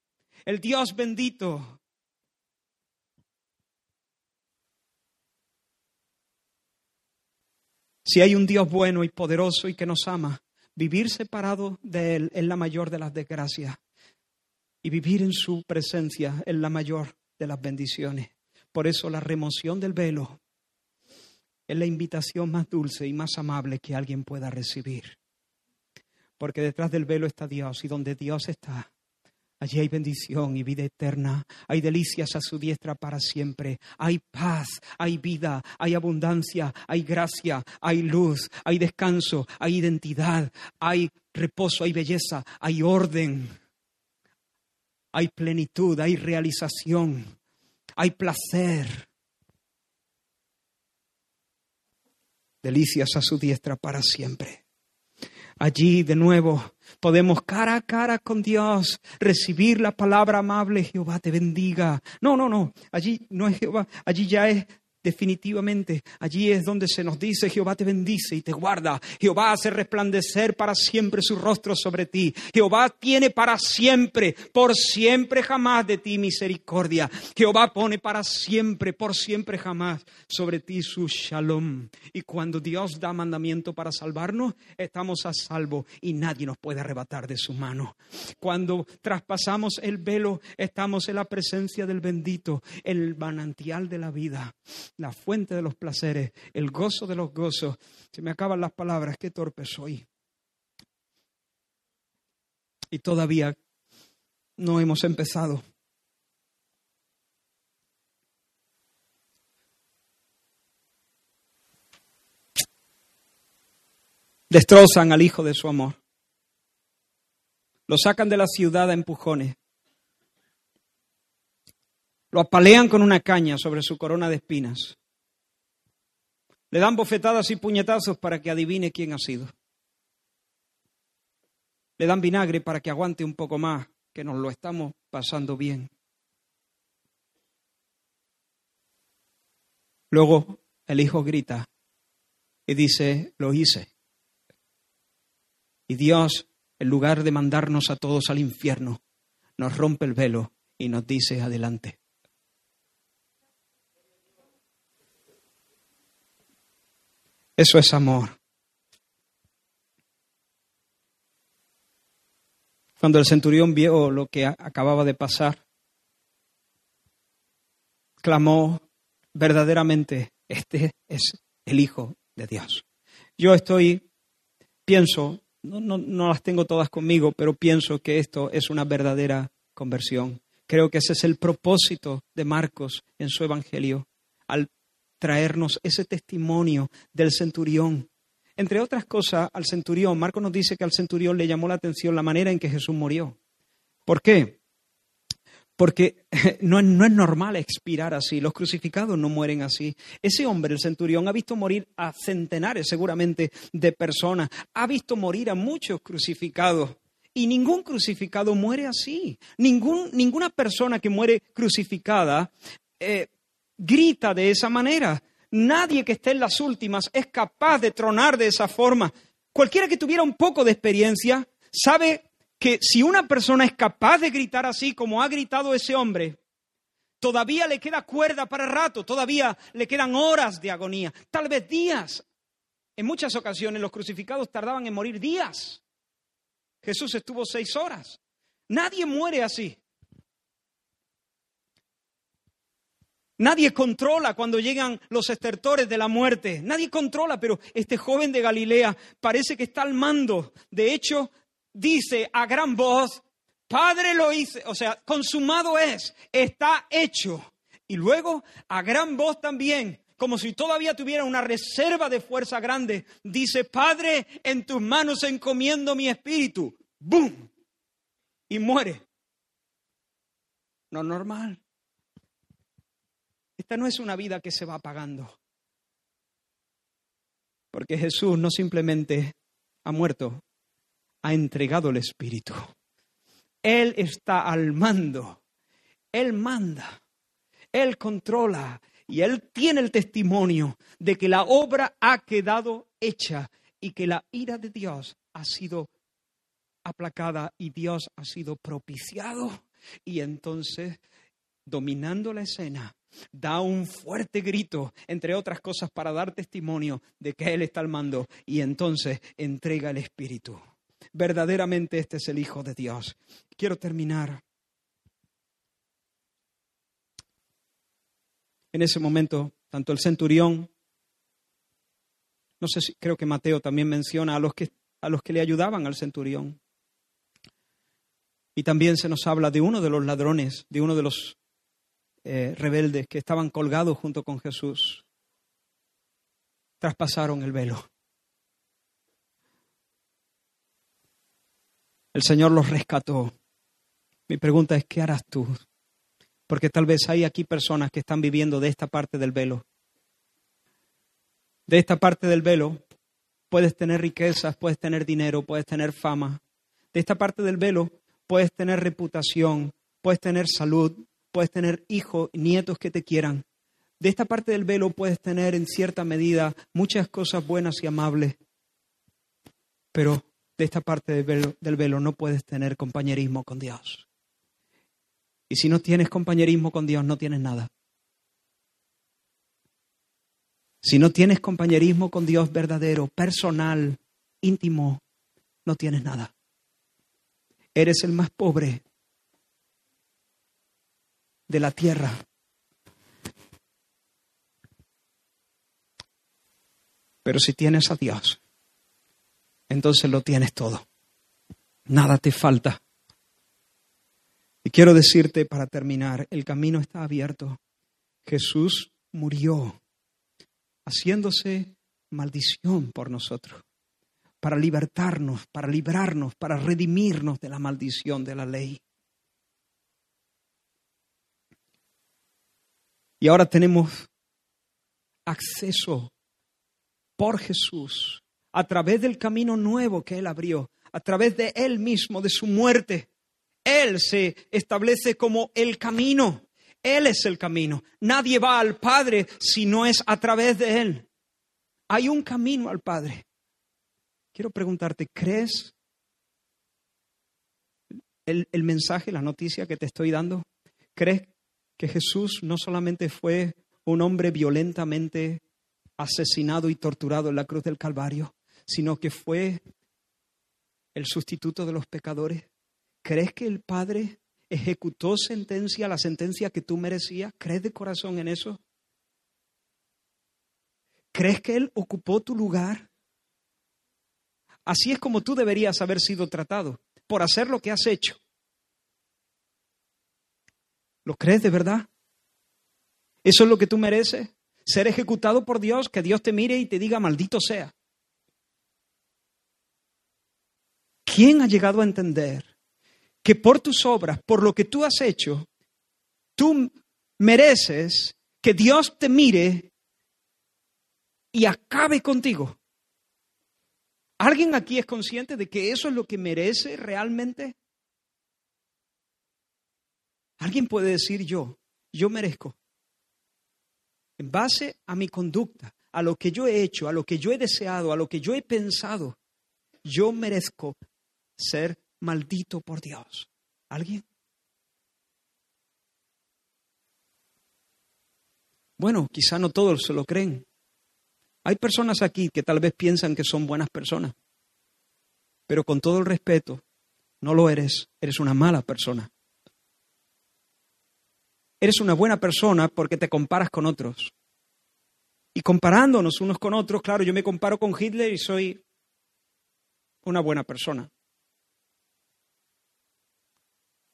el Dios bendito. Si hay un Dios bueno y poderoso y que nos ama, vivir separado de Él es la mayor de las desgracias y vivir en su presencia es la mayor de las bendiciones. Por eso la remoción del velo es la invitación más dulce y más amable que alguien pueda recibir. Porque detrás del velo está Dios y donde Dios está, allí hay bendición y vida eterna, hay delicias a su diestra para siempre, hay paz, hay vida, hay abundancia, hay gracia, hay luz, hay descanso, hay identidad, hay reposo, hay belleza, hay orden, hay plenitud, hay realización, hay placer. Delicias a su diestra para siempre. Allí de nuevo podemos cara a cara con Dios recibir la palabra amable, Jehová te bendiga. No, no, no, allí no es Jehová, allí ya es definitivamente. Allí es donde se nos dice, Jehová te bendice y te guarda. Jehová hace resplandecer para siempre su rostro sobre ti. Jehová tiene para siempre, por siempre jamás de ti misericordia. Jehová pone para siempre, por siempre jamás sobre ti su shalom. Y cuando Dios da mandamiento para salvarnos, estamos a salvo y nadie nos puede arrebatar de su mano. Cuando traspasamos el velo, estamos en la presencia del bendito, el manantial de la vida la fuente de los placeres, el gozo de los gozos. Se me acaban las palabras, qué torpe soy. Y todavía no hemos empezado. Destrozan al hijo de su amor. Lo sacan de la ciudad a empujones. Lo apalean con una caña sobre su corona de espinas. Le dan bofetadas y puñetazos para que adivine quién ha sido. Le dan vinagre para que aguante un poco más, que nos lo estamos pasando bien. Luego el hijo grita y dice, lo hice. Y Dios en lugar de mandarnos a todos al infierno, nos rompe el velo y nos dice adelante. Eso es amor. Cuando el centurión vio lo que acababa de pasar, clamó verdaderamente, este es el Hijo de Dios. Yo estoy, pienso, no, no, no, las tengo todas conmigo, pero pienso que esto es una verdadera conversión. Creo que ese es el propósito de Marcos en su Evangelio, al traernos ese testimonio del centurión. Entre otras cosas, al centurión, Marcos nos dice que al centurión le llamó la atención la manera en que Jesús murió. ¿Por qué? Porque no, no, es normal expirar así, los crucificados no mueren así. Ese hombre, el centurión, ha visto morir a centenares seguramente de personas, ha visto morir a muchos crucificados. Y ningún crucificado muere así. Ningún, ninguna persona que muere crucificada eh, grita de esa manera. Nadie que esté en las últimas es capaz de tronar de esa forma. Cualquiera que tuviera un poco de experiencia sabe que si una persona es capaz de gritar así como ha gritado ese hombre, todavía le queda cuerda para rato, todavía le quedan horas de agonía, tal vez días. En muchas ocasiones los crucificados tardaban en morir días. Jesús estuvo seis horas. Nadie muere así. Nadie controla cuando llegan los estertores de la muerte. Nadie controla, pero este joven de Galilea parece que está al mando. De hecho, dice a gran voz, Padre lo hice, o sea, consumado es, está hecho. Y luego, a gran voz también, como si todavía tuviera una reserva de fuerza grande, dice, Padre, en tus manos encomiendo mi espíritu. ¡Bum! Y muere. No normal. Esta no es una vida que se va apagando. Porque Jesús no simplemente ha muerto, ha entregado el Espíritu. Él está al mando. Él manda. Él controla. Y Él tiene el testimonio de que la obra ha quedado hecha y que la ira de Dios ha sido aplacada y Dios ha sido propiciado. Y entonces, dominando la escena, da un fuerte grito, entre otras cosas, para dar testimonio de que Él está al mando y entonces entrega el Espíritu. Verdaderamente este es el Hijo de Dios. Quiero terminar. En ese momento, tanto el centurión, no sé si creo que Mateo también menciona a los que, a los que le ayudaban al centurión. Y también se nos habla de uno de los ladrones, de uno de los eh, rebeldes que estaban colgados junto con Jesús. Traspasaron el velo. El Señor los rescató. Mi pregunta es, ¿qué harás tú? Porque tal vez hay aquí personas que están viviendo de esta parte del velo. De esta parte del velo puedes tener riquezas, puedes tener dinero, puedes tener fama. De esta parte del velo puedes tener reputación, puedes tener salud, puedes tener hijos, nietos que te quieran. De esta parte del velo puedes tener en cierta medida muchas cosas buenas y amables, pero de esta parte del velo, del velo no puedes tener compañerismo con Dios. Y si no tienes compañerismo con Dios, no tienes nada. Si no tienes compañerismo con Dios verdadero, personal, íntimo, no tienes nada eres el más pobre de la tierra. Pero si tienes a Dios, entonces lo tienes todo. Nada te falta. Y quiero decirte para terminar, el camino está abierto. Jesús murió haciéndose maldición por nosotros para libertarnos, para librarnos, para redimirnos de la maldición de la ley. Y ahora tenemos acceso por Jesús a través del camino nuevo que Él abrió, a través de Él mismo, de su muerte. Él se establece como el camino. Él es el camino. Nadie va al Padre si no es a través de Él. Hay un camino al Padre. Quiero preguntarte, ¿crees el, el mensaje, la noticia que te estoy dando? ¿Crees que Jesús no solamente fue un hombre violentamente asesinado y torturado en la cruz del Calvario, sino que fue el sustituto de los pecadores? ¿Crees que el Padre ejecutó sentencia, la sentencia que tú merecías? ¿Crees de corazón en eso? ¿Crees que Él ocupó tu lugar? Así es como tú deberías haber sido tratado, por hacer lo que has hecho. ¿Lo crees de verdad? ¿Eso es lo que tú mereces? Ser ejecutado por Dios, que Dios te mire y te diga, maldito sea. ¿Quién ha llegado a entender que por tus obras, por lo que tú has hecho, tú mereces que Dios te mire y acabe contigo? ¿Alguien aquí es consciente de que eso es lo que merece realmente? Alguien puede decir yo, yo merezco. En base a mi conducta, a lo que yo he hecho, a lo que yo he deseado, a lo que yo he pensado, yo merezco ser maldito por Dios. ¿Alguien? Bueno, quizá no todos se lo creen. Hay personas aquí que tal vez piensan que son buenas personas, pero con todo el respeto, no lo eres, eres una mala persona. Eres una buena persona porque te comparas con otros. Y comparándonos unos con otros, claro, yo me comparo con Hitler y soy una buena persona.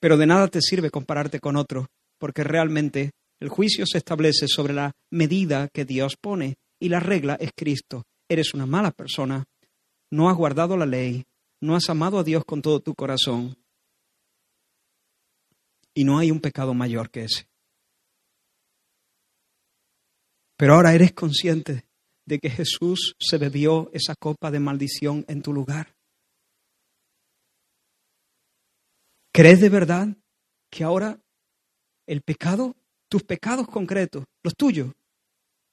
Pero de nada te sirve compararte con otro, porque realmente el juicio se establece sobre la medida que Dios pone y la regla es Cristo. Eres una mala persona, no has guardado la ley, no has amado a Dios con todo tu corazón. Y no hay un pecado mayor que ese. Pero ahora eres consciente de que Jesús se bebió esa copa de maldición en tu lugar. ¿Crees de verdad que ahora el pecado, tus pecados concretos, los tuyos,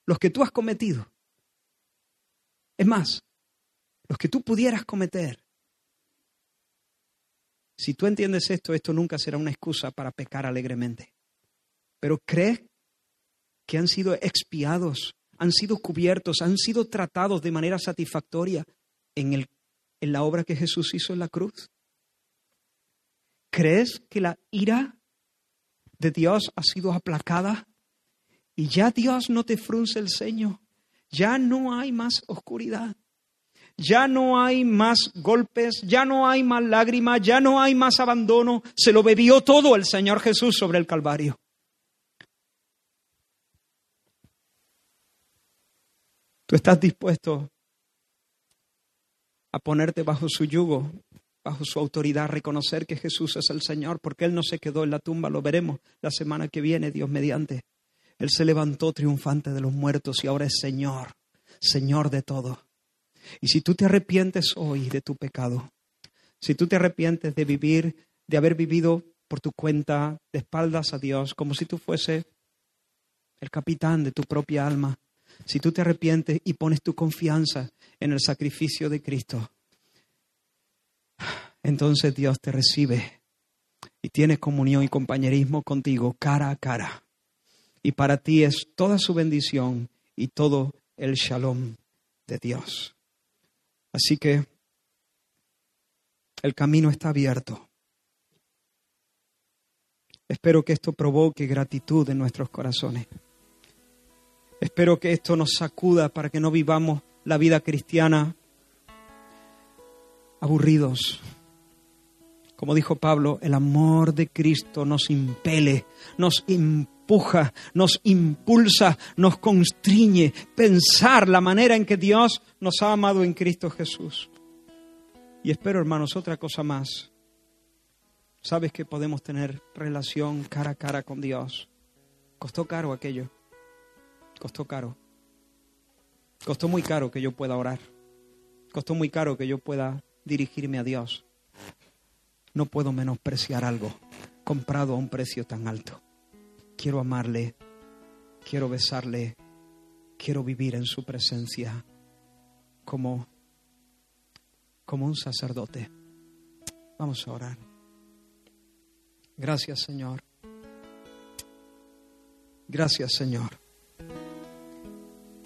los que tú has cometido, es más, los que tú pudieras cometer, si tú entiendes esto, esto nunca será una excusa para pecar alegremente. Pero crees que han sido expiados, han sido cubiertos, han sido tratados de manera satisfactoria en, el, en la obra que Jesús hizo en la cruz. ¿Crees que la ira de Dios ha sido aplacada? Y ya Dios no te frunce el ceño. Ya no hay más oscuridad. Ya no hay más golpes, ya no hay más lágrimas, ya no hay más abandono. Se lo bebió todo el Señor Jesús sobre el Calvario. ¿Tú estás dispuesto a ponerte bajo su yugo bajo su autoridad, reconocer que Jesús es el Señor, porque Él no se quedó en la tumba, lo veremos la semana que viene, Dios mediante. Él se levantó triunfante de los muertos y ahora es Señor, Señor de todo. Y si tú te arrepientes hoy de tu pecado, si tú te arrepientes de vivir, de haber vivido por tu cuenta, de espaldas a Dios, como si tú fuese el capitán de tu propia alma, si tú te arrepientes y pones tu confianza en el sacrificio de Cristo, entonces Dios te recibe y tiene comunión y compañerismo contigo cara a cara. Y para ti es toda su bendición y todo el shalom de Dios. Así que el camino está abierto. Espero que esto provoque gratitud en nuestros corazones. Espero que esto nos sacuda para que no vivamos la vida cristiana aburridos, como dijo Pablo, el amor de Cristo nos impele, nos empuja, nos impulsa, nos constriñe pensar la manera en que Dios nos ha amado en Cristo Jesús. Y espero, hermanos, otra cosa más. Sabes que podemos tener relación cara a cara con Dios. Costó caro aquello. Costó caro. Costó muy caro que yo pueda orar. Costó muy caro que yo pueda dirigirme a Dios no puedo menospreciar algo comprado a un precio tan alto. Quiero amarle, quiero besarle, quiero vivir en su presencia como, como un sacerdote. Vamos a orar. Gracias, Señor. Gracias, Señor.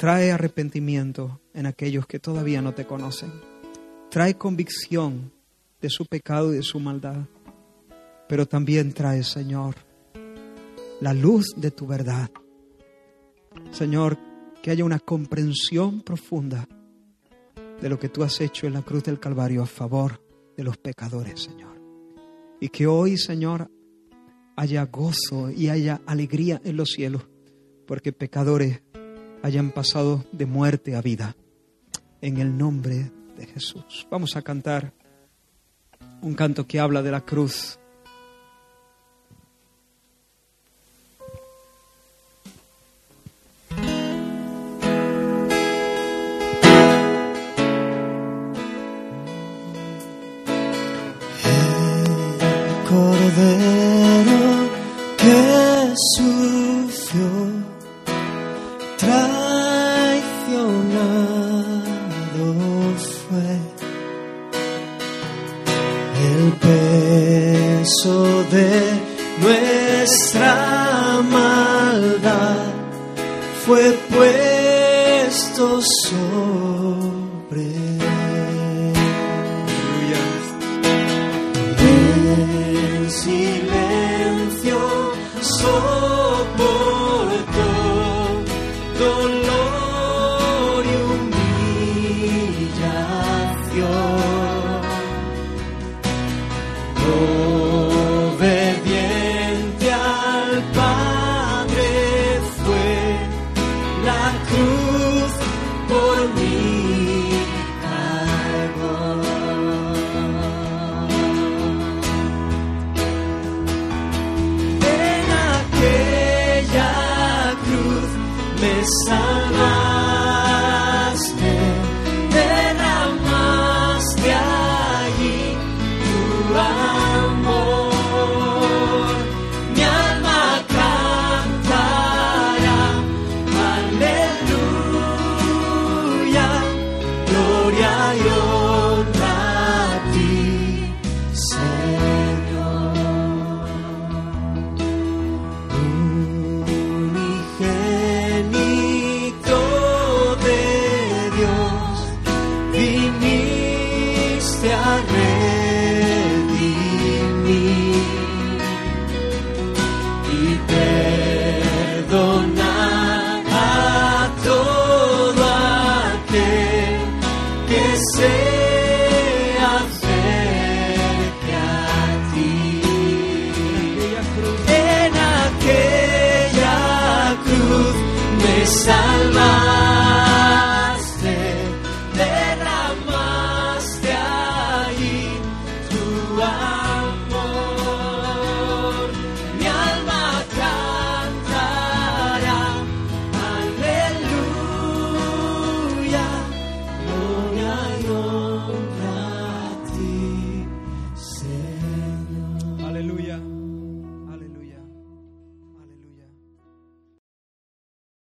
Trae arrepentimiento en aquellos que todavía no te conocen. Trae convicción de su pecado y de su maldad. Pero también trae, Señor, la luz de tu verdad. Señor, que haya una comprensión profunda de lo que tú has hecho en la cruz del Calvario a favor de los pecadores, Señor. Y que hoy, Señor, haya gozo y haya alegría en los cielos, porque pecadores hayan pasado de muerte a vida. En el nombre de Jesús. Vamos a cantar un canto que habla de la cruz. De nuestra maldad fue puesto sobre. En silencio soportó